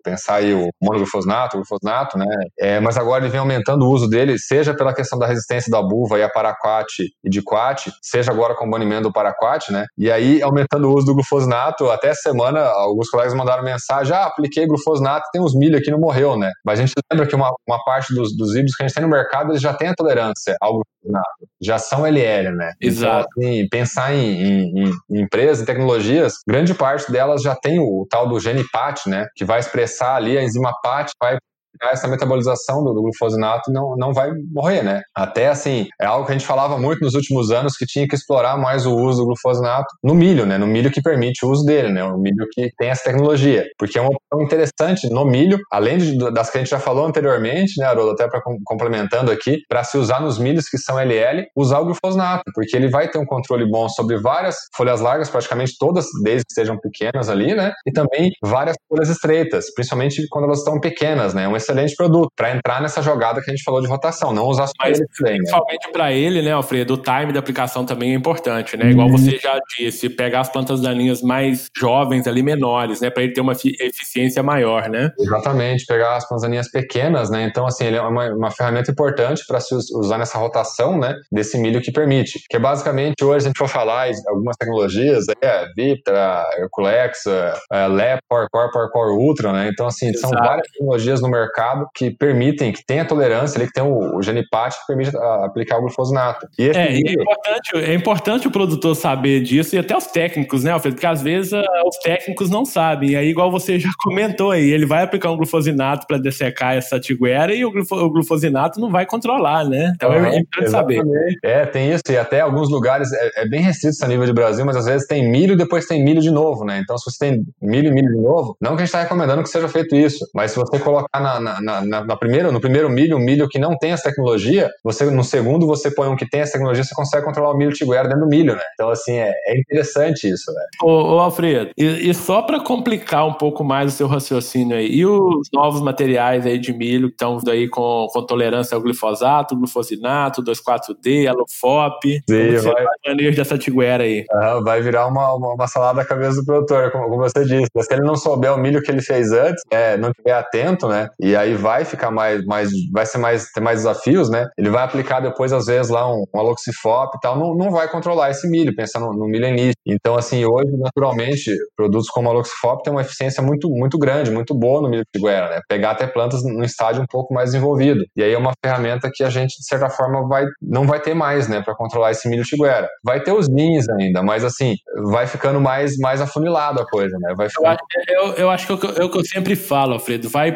Pensar aí o monoglufosinato, o glufosinato, né? É, mas agora ele vem aumentando o uso dele, seja pela questão da resistência da buva e a paraquat e de quat, seja agora com o banimento do paraquat, né? E aí aumentando o uso do glufosinato, até semana alguns colegas mandaram mensagem, ah, apliquei glufosinato, tem uns milho aqui, não morreu, né? Mas a gente lembra que uma, uma parte dos, dos híbridos que a gente tem no mercado, eles já têm a tolerância ao glufosinato, já são LL, né? Então, Exato. Então, assim, pensar em, em, em, empresas e tecnologias, grande parte delas já tem o, o tal do gene PAT, né? Que vai expressar ali a enzima PAT, vai essa metabolização do, do, glufosinato não, não vai morrer, né? Até assim, é algo que a gente falava muito nos últimos anos que tinha que explorar mais o uso do glufosinato no milho, né? No milho que permite o uso dele, né? O milho que tem essa tecnologia. Porque é uma opção interessante no milho, além de, das que a gente já falou anteriormente, né, Haroldo? Até para complementando aqui, para se usar nos milhos que são LL, usar o glufosinato, porque ele vai ter um controle bom sobre várias folhas largas, praticamente todas, desde que sejam pequenas ali, né? E também várias folhas estreitas, principalmente quando elas estão pequenas, né? Um excelente produto para entrar nessa jogada que a gente falou de rotação, não usar só Mas, ele também. Né? Principalmente para ele, né, Alfredo, o time da aplicação também é importante, né? Igual você já disse, pegar as plantas daninhas mais jovens ali, menores, né, para ele ter uma eficiência maior, né? Exatamente, pegar as plantas daninhas pequenas, né? Então, assim, ele é uma, uma ferramenta importante para se usar nessa rotação, né, desse milho que permite. Que é basicamente, hoje a gente for falar algumas tecnologias, é Vitra, Herculex, é, Lep, Core, Core, Core Ultra, né? Então, assim, Exato. são várias tecnologias no mercado que permitem, que tem a tolerância ali, que tem o, o genipat que permite a, aplicar o glufosinato. E é, é, importante, é importante o produtor saber disso e até os técnicos, né, Alfredo? Porque às vezes uh, os técnicos não sabem. E aí, igual você já comentou aí, ele vai aplicar um glufosinato para dessecar essa tiguera e o, glufo, o, glufosinato não vai controlar, né? Então é, é importante saber. É, tem isso. E até alguns lugares é, é bem restrito a nível de Brasil, mas às vezes tem milho e depois tem milho de novo, né? Então, se você tem milho e milho de novo, não que a gente está recomendando que seja feito isso, mas se você colocar na, na, na, na primeira, no primeiro milho, um milho que não tem essa tecnologia, você no segundo você põe um que tem essa tecnologia, você consegue controlar o milho tiguera dentro do milho, né? Então, assim, é, é interessante isso, né? Ô, ô Alfredo, e, e só para complicar um pouco mais o seu raciocínio aí, e os novos materiais aí de milho que estão aí com, com tolerância ao glifosato, glufosinato, 2,4-D, alofop, Sim, vai... manejo dessa tiguera aí? Ah, vai virar uma, uma, uma, salada da cabeça do produtor, como, como você disse. Se ele não souber o milho que ele fez antes, é, não estiver atento, né? E aí vai ficar mais, mais vai ser mais, ter mais desafios, né? Ele vai aplicar depois, às vezes, lá um, um aloxifop e tal, não, não vai controlar esse milho, pensando no, no milho início. Então, assim, hoje, naturalmente, produtos como aloxifop têm uma eficiência muito, muito grande, muito boa no milho tiguera, né? Pegar até plantas no estágio um pouco mais desenvolvido. E aí é uma ferramenta que a gente, de certa forma, vai, não vai ter mais, né, para controlar esse milho tiguera. Vai ter os NINs ainda, mas, assim, vai ficando mais, mais afunilado a coisa, né? Vai ficando... eu, eu, eu acho que é o que eu sempre falo, Alfredo, vai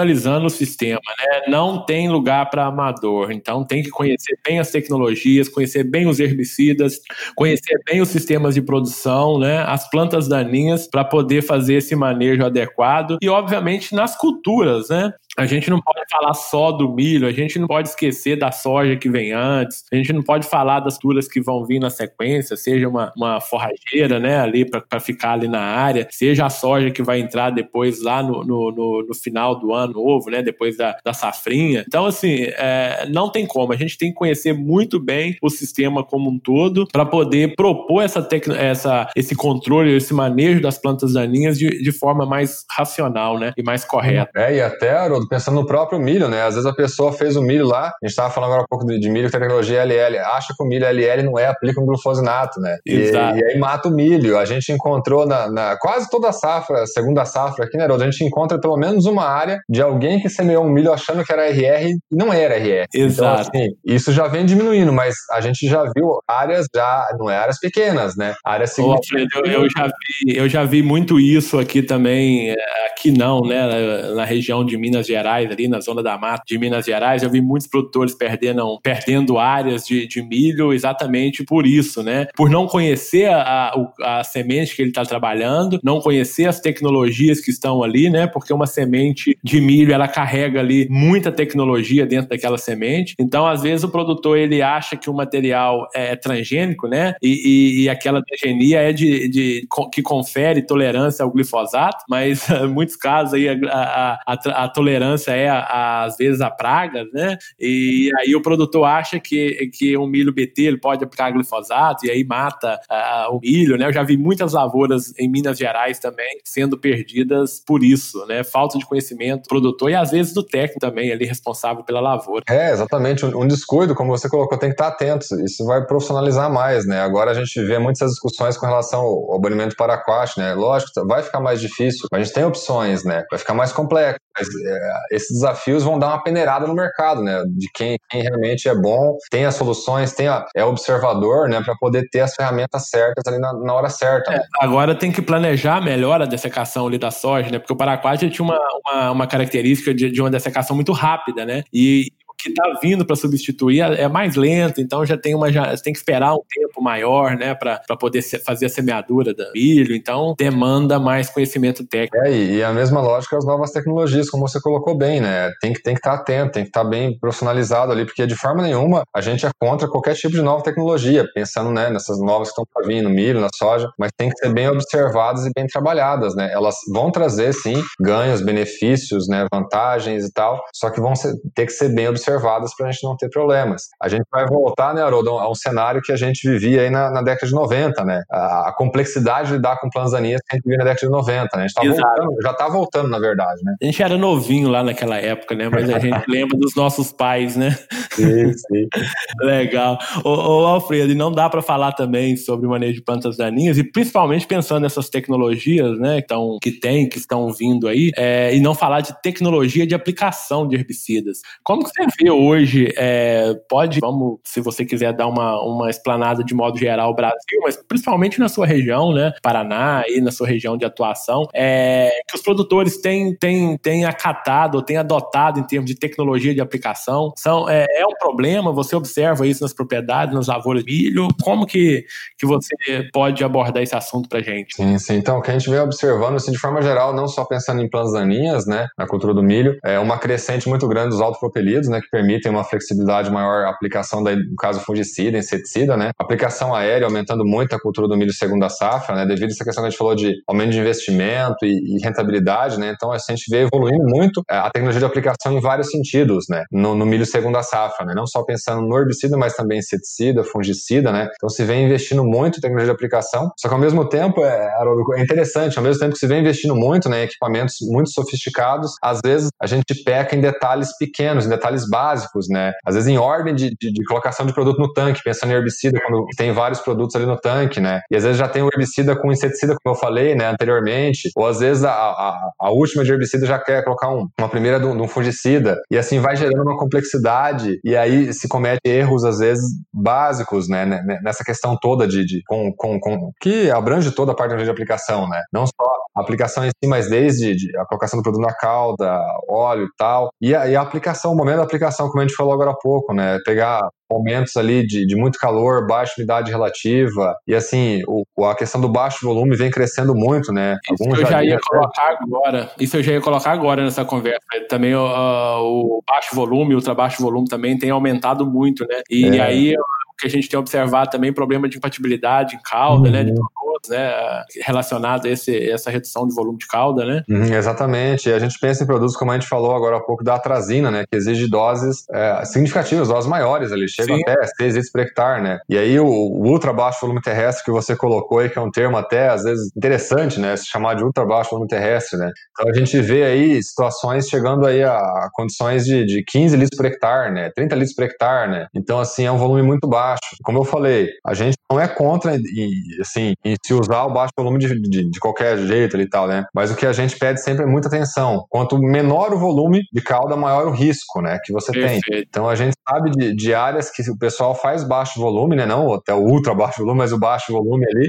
profissionalizando o sistema, né? Não tem lugar para amador. Então tem que conhecer bem as tecnologias, conhecer bem os herbicidas, conhecer bem os sistemas de produção, né? As plantas daninhas para poder fazer esse manejo adequado e obviamente nas culturas, né? A gente não pode falar só do milho, a gente não pode esquecer da soja que vem antes, a gente não pode falar das culturas que vão vir na sequência, seja uma, uma forrageira, né, ali para ficar ali na área, seja a soja que vai entrar depois lá no, no, no, no final do ano novo, né, depois da, da safrinha. Então, assim, é, não tem como, a gente tem que conhecer muito bem o sistema como um todo para poder propor essa, essa esse controle, esse manejo das plantas daninhas de, de forma mais racional, né, e mais correta. É, e até, Haroldo, pensando no próprio milho, né? Às vezes a pessoa fez o milho lá, a gente estava falando agora um pouco de, de milho tecnologia LL, acha que o milho LL não é, aplica um glufosinato, né? E, e, aí mata o milho. A gente encontrou na, na, quase toda a safra, segunda safra aqui, né, Haroldo? A gente encontra pelo menos uma área de alguém que semeou um milho achando que era RR e não era RR. Então, Exato. Então, assim, isso já vem diminuindo, mas a gente já viu áreas já, não é áreas pequenas, né? Áreas significativas. Eu, eu, já vi, eu já vi muito isso aqui também, é, aqui não, né? Na região de Minas Gerais, ali na zona da mata de Minas Gerais, eu vi muitos produtores perdendo, perdendo áreas de, de milho exatamente por isso, né? Por não conhecer a, a, a semente que ele está trabalhando, não conhecer as tecnologias que estão ali, né? Porque uma semente de milho, ela carrega ali muita tecnologia dentro daquela semente. Então, às vezes, o produtor, ele acha que o material é transgênico, né? E, e, e aquela transgenia é de, de, que confere tolerância ao glifosato, mas em muitos casos aí a, a, a tolerância é, às vezes, a praga, né? E aí o produtor acha que, que um milho BT ele pode aplicar glifosato e aí mata uh, o milho, né? Eu já vi muitas lavouras em Minas Gerais também sendo perdidas por isso, né? Falta de conhecimento do produtor e às vezes do técnico também ali responsável pela lavoura. É, exatamente. Um, descuido, como você colocou, tem que estar atento. Isso vai profissionalizar mais, né? Agora a gente vê muitas discussões com relação ao, banimento para né? Lógico, vai ficar mais difícil, mas a gente tem opções, né? Vai ficar mais complexo. Mas, é, esses desafios vão dar uma peneirada no mercado, né? De quem, quem realmente é bom, tem as soluções, tem a, é observador, né? Para poder ter as ferramentas certas ali na, na hora certa. É, agora tem que planejar melhor a dessecação ali da soja, né? Porque o Paraguai tinha uma, uma, uma característica de, de uma dessecação muito rápida, né? E que está vindo para substituir é, é mais lento, então já tem uma já tem que esperar um tempo maior, né, para poder fazer a semeadura do milho, então demanda mais conhecimento técnico. É, e a mesma lógica as novas tecnologias, como você colocou bem, né? Tem que tem que estar tá atento, tem que estar tá bem profissionalizado ali, porque de forma nenhuma a gente é contra qualquer tipo de nova tecnologia, pensando, né, nessas novas que estão para vir no milho, na soja, mas tem que ser bem observadas e bem trabalhadas, né? Elas vão trazer sim ganhos, benefícios, né, vantagens e tal, só que vão ser, ter que ser bem observadas observadas para a gente não ter problemas. A gente vai voltar, né, Haroldo, a um cenário que a gente vivia aí na, na década de 90, né? A, a, complexidade de lidar com planos aninhas que a gente vivia na década de 90, né? A gente tá voltando, já está voltando, na verdade, né? A gente era novinho lá naquela época, né? Mas a gente lembra dos nossos pais, né? Sim, sim. Legal. Ô, ô Alfredo, e não dá para falar também sobre o manejo de plantas daninhas, e principalmente pensando nessas tecnologias, né, que, que tem, que estão vindo aí, é, e não falar de tecnologia de aplicação de herbicidas. Como que você hoje, é, pode, vamos, se você quiser dar uma, uma explanada de modo geral, Brasil, mas principalmente na sua região, né, Paraná e na sua região de atuação, é, que os produtores têm, têm, têm acatado, têm adotado em termos de tecnologia de aplicação, são, é, é um problema, você observa isso nas propriedades, nas lavouras de milho, como que, que você pode abordar esse assunto pra gente? Sim, sim, então, o que a gente vem observando, assim, de forma geral, não só pensando em plantas daninhas, né, na cultura do milho, é uma crescente muito grande dos autopropelidos, né, que permitem uma flexibilidade maior aplicação, daí, no caso, fungicida, inseticida, né? Aplicação aérea aumentando muito a cultura do milho segunda safra, né? Devido a essa questão que a gente falou de aumento de investimento e, e rentabilidade, né? Então, a gente vê evoluindo muito é, a tecnologia de aplicação em vários sentidos, né? No, no milho segunda safra, né? Não só pensando no herbicida, mas também inseticida, fungicida, né? Então, se vem investindo muito em tecnologia de aplicação, só que ao mesmo tempo, é, é interessante, ao mesmo tempo que se vem investindo muito né, em equipamentos muito sofisticados, às vezes a gente peca em detalhes pequenos, em detalhes básicos né? Às vezes em ordem de, de, de, colocação de produto no tanque, pensando em herbicida, quando tem vários produtos ali no tanque, né? E às vezes já tem o herbicida com inseticida, como eu falei, né, anteriormente, ou às vezes a, a, a última de herbicida já quer colocar um, uma primeira de um, fungicida, e assim vai gerando uma complexidade, e aí se comete erros, às vezes, básicos, né, nessa questão toda de, de com, com, com, que abrange toda a parte de aplicação, né? Não só a aplicação em si, mas desde a colocação do produto na cauda, óleo e tal, e a, e a aplicação, o momento da aplicação aplicação, como a gente falou agora há pouco, né? Pegar momentos ali de, de muito calor, baixa umidade relativa, e assim, o, a questão do baixo volume vem crescendo muito, né? Isso Alguns eu já ia colocar agora, isso eu já ia colocar agora nessa conversa. Também uh, o baixo volume, ultra baixo volume também tem aumentado muito, né? E é. aí que a gente tem observado também problema de incompatibilidade em cauda, uhum. né, de produtos, né, relacionado a esse, essa redução de volume de cauda, né? Uhum, exatamente. E a gente pensa em produtos, como a gente falou agora há pouco, da atrazina, né, que exige doses é, significativas, doses maiores, eles chegam Sim. até 6 litros por hectare, né? E aí o, o, ultra baixo volume terrestre que você colocou aí, que é um termo até, às vezes, interessante, né, se chamar de ultra baixo volume terrestre, né? Então a gente vê aí situações chegando aí a, condições de, de 15 litros por hectare, né, 30 litros por hectare, né? Então, assim, é um volume muito baixo. Como eu falei, a gente não é contra e, assim, se usar o baixo volume de, de, de, qualquer jeito e tal, né? Mas o que a gente pede sempre é muita atenção. Quanto menor o volume de cauda, maior o risco, né? Que você Perfeito. tem. Então a gente sabe de, de, áreas que o pessoal faz baixo volume, né? Não até o ultra baixo volume, mas o baixo volume ali,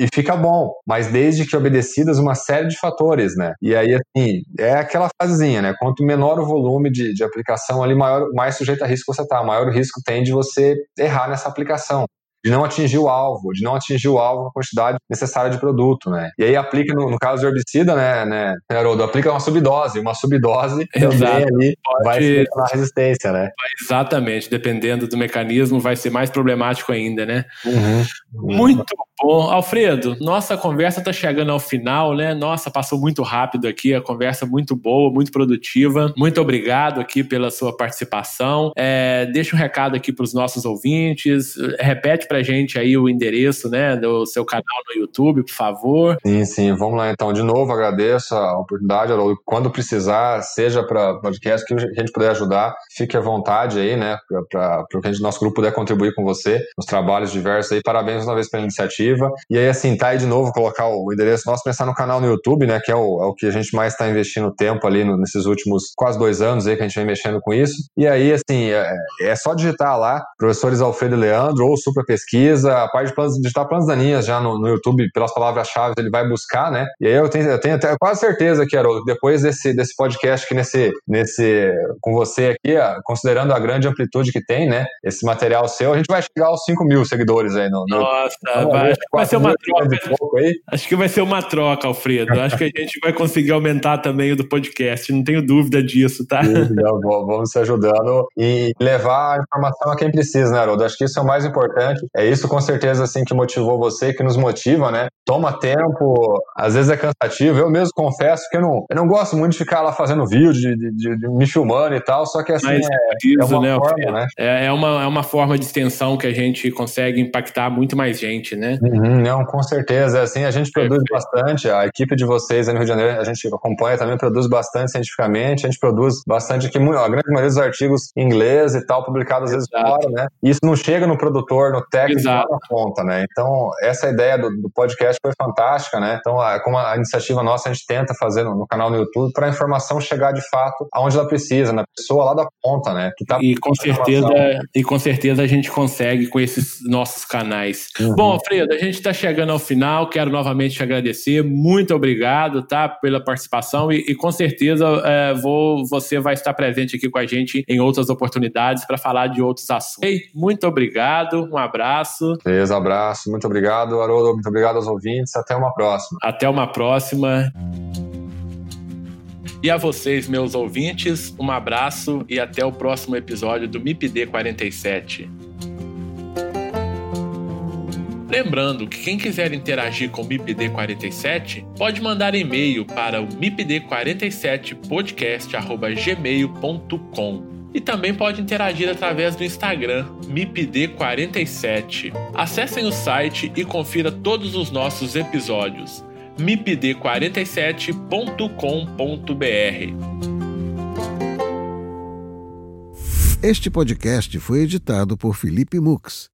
e fica bom. Mas desde que obedecidas uma série de fatores, né? E aí, assim, é aquela fasezinha, né? Quanto menor o volume de, de aplicação ali, maior, mais sujeito a risco você tá. Maior o risco tem de você errar nessa aplicação de não atingir o alvo, de não atingir o alvo na quantidade necessária de produto, né? E aí aplica, no, no caso de herbicida, né, né, Haroldo, aplica uma subdose, uma subdose Exato. ali Pode... vai ser a resistência, né? Exatamente, dependendo do mecanismo, vai ser mais problemático ainda, né? Uhum. Muito Bom, Alfredo, nossa conversa está chegando ao final, né? Nossa, passou muito rápido aqui, a conversa muito boa, muito produtiva. Muito obrigado aqui pela sua participação. É, deixa um recado aqui para os nossos ouvintes. Repete para gente aí o endereço, né, do seu canal no YouTube, por favor. Sim, sim. Vamos lá então. De novo, agradeço a oportunidade. Quando precisar, seja para podcast que a gente puder ajudar, fique à vontade aí, né, para o que a gente, nosso grupo puder contribuir com você nos trabalhos diversos aí. Parabéns uma vez pela iniciativa e aí, assim, tá aí de novo, colocar o endereço nosso, pensar no canal no YouTube, né? Que é o, é o que a gente mais está investindo tempo ali no, nesses últimos quase dois anos aí que a gente vem mexendo com isso. E aí, assim, é, é só digitar lá, professores Alfredo e Leandro, ou Super Pesquisa, a parte de planos, digitar planos daninhas já no, no YouTube, pelas palavras-chave, ele vai buscar, né? E aí eu tenho, eu tenho até quase certeza que, Haroldo, depois desse, desse podcast aqui nesse, nesse, com você aqui, considerando a grande amplitude que tem, né? Esse material seu, a gente vai chegar aos 5 mil seguidores aí no. Nossa, no, vai, vai ser uma troca. Acho que vai ser uma troca, Alfredo. Acho que a gente vai conseguir aumentar também o do podcast, não tenho dúvida disso, tá? vamos se ajudando e levar a informação a quem precisa, né, Haroldo? Acho que isso é o mais importante. É isso com certeza assim que motivou você, que nos motiva, né? Toma tempo, às vezes é cansativo. Eu mesmo confesso que eu não, eu não gosto muito de ficar lá fazendo vídeo, de, de, de, de me filmando e tal, só que assim Mas, é, é, uma né, forma, né? É, é, uma, é uma forma de extensão que a gente consegue impactar muito mais gente, né? Uhum, não, com certeza. Assim, a gente produz bastante, a equipe de vocês aí no Rio de Janeiro, a gente acompanha também, produz bastante cientificamente, a gente produz bastante aqui, a grande maioria dos artigos em inglês e tal, publicados às vezes fora, né? E isso não chega no produtor, no técnico, lá na ponta, né? Então, essa ideia do, do, podcast foi fantástica, né? Então, como a iniciativa nossa, a gente tenta fazer no, no canal no YouTube para a informação chegar de fato aonde ela precisa, na pessoa lá da ponta, né? Tá e com certeza, e com certeza a gente consegue com esses nossos canais. Uhum. Bom, Alfredo, a gente está chegando ao final, quero novamente te agradecer, muito obrigado, tá, pela participação e, e com certeza é, vou, você vai estar presente aqui com a gente em outras oportunidades para falar de outros assuntos. Ei, muito obrigado, um abraço. Beleza, abraço, muito obrigado, Haroldo, muito obrigado aos ouvintes, até uma próxima. Até uma próxima. E a vocês, meus ouvintes, um abraço e até o próximo episódio do MIPD 47. Lembrando que quem quiser interagir com o MIPD 47 pode mandar e-mail para o mipd47podcast@gmail.com. E também pode interagir através do Instagram MIPD47. Acessem o site e confira todos os nossos episódios mipd47.com.br. Este podcast foi editado por Felipe Mux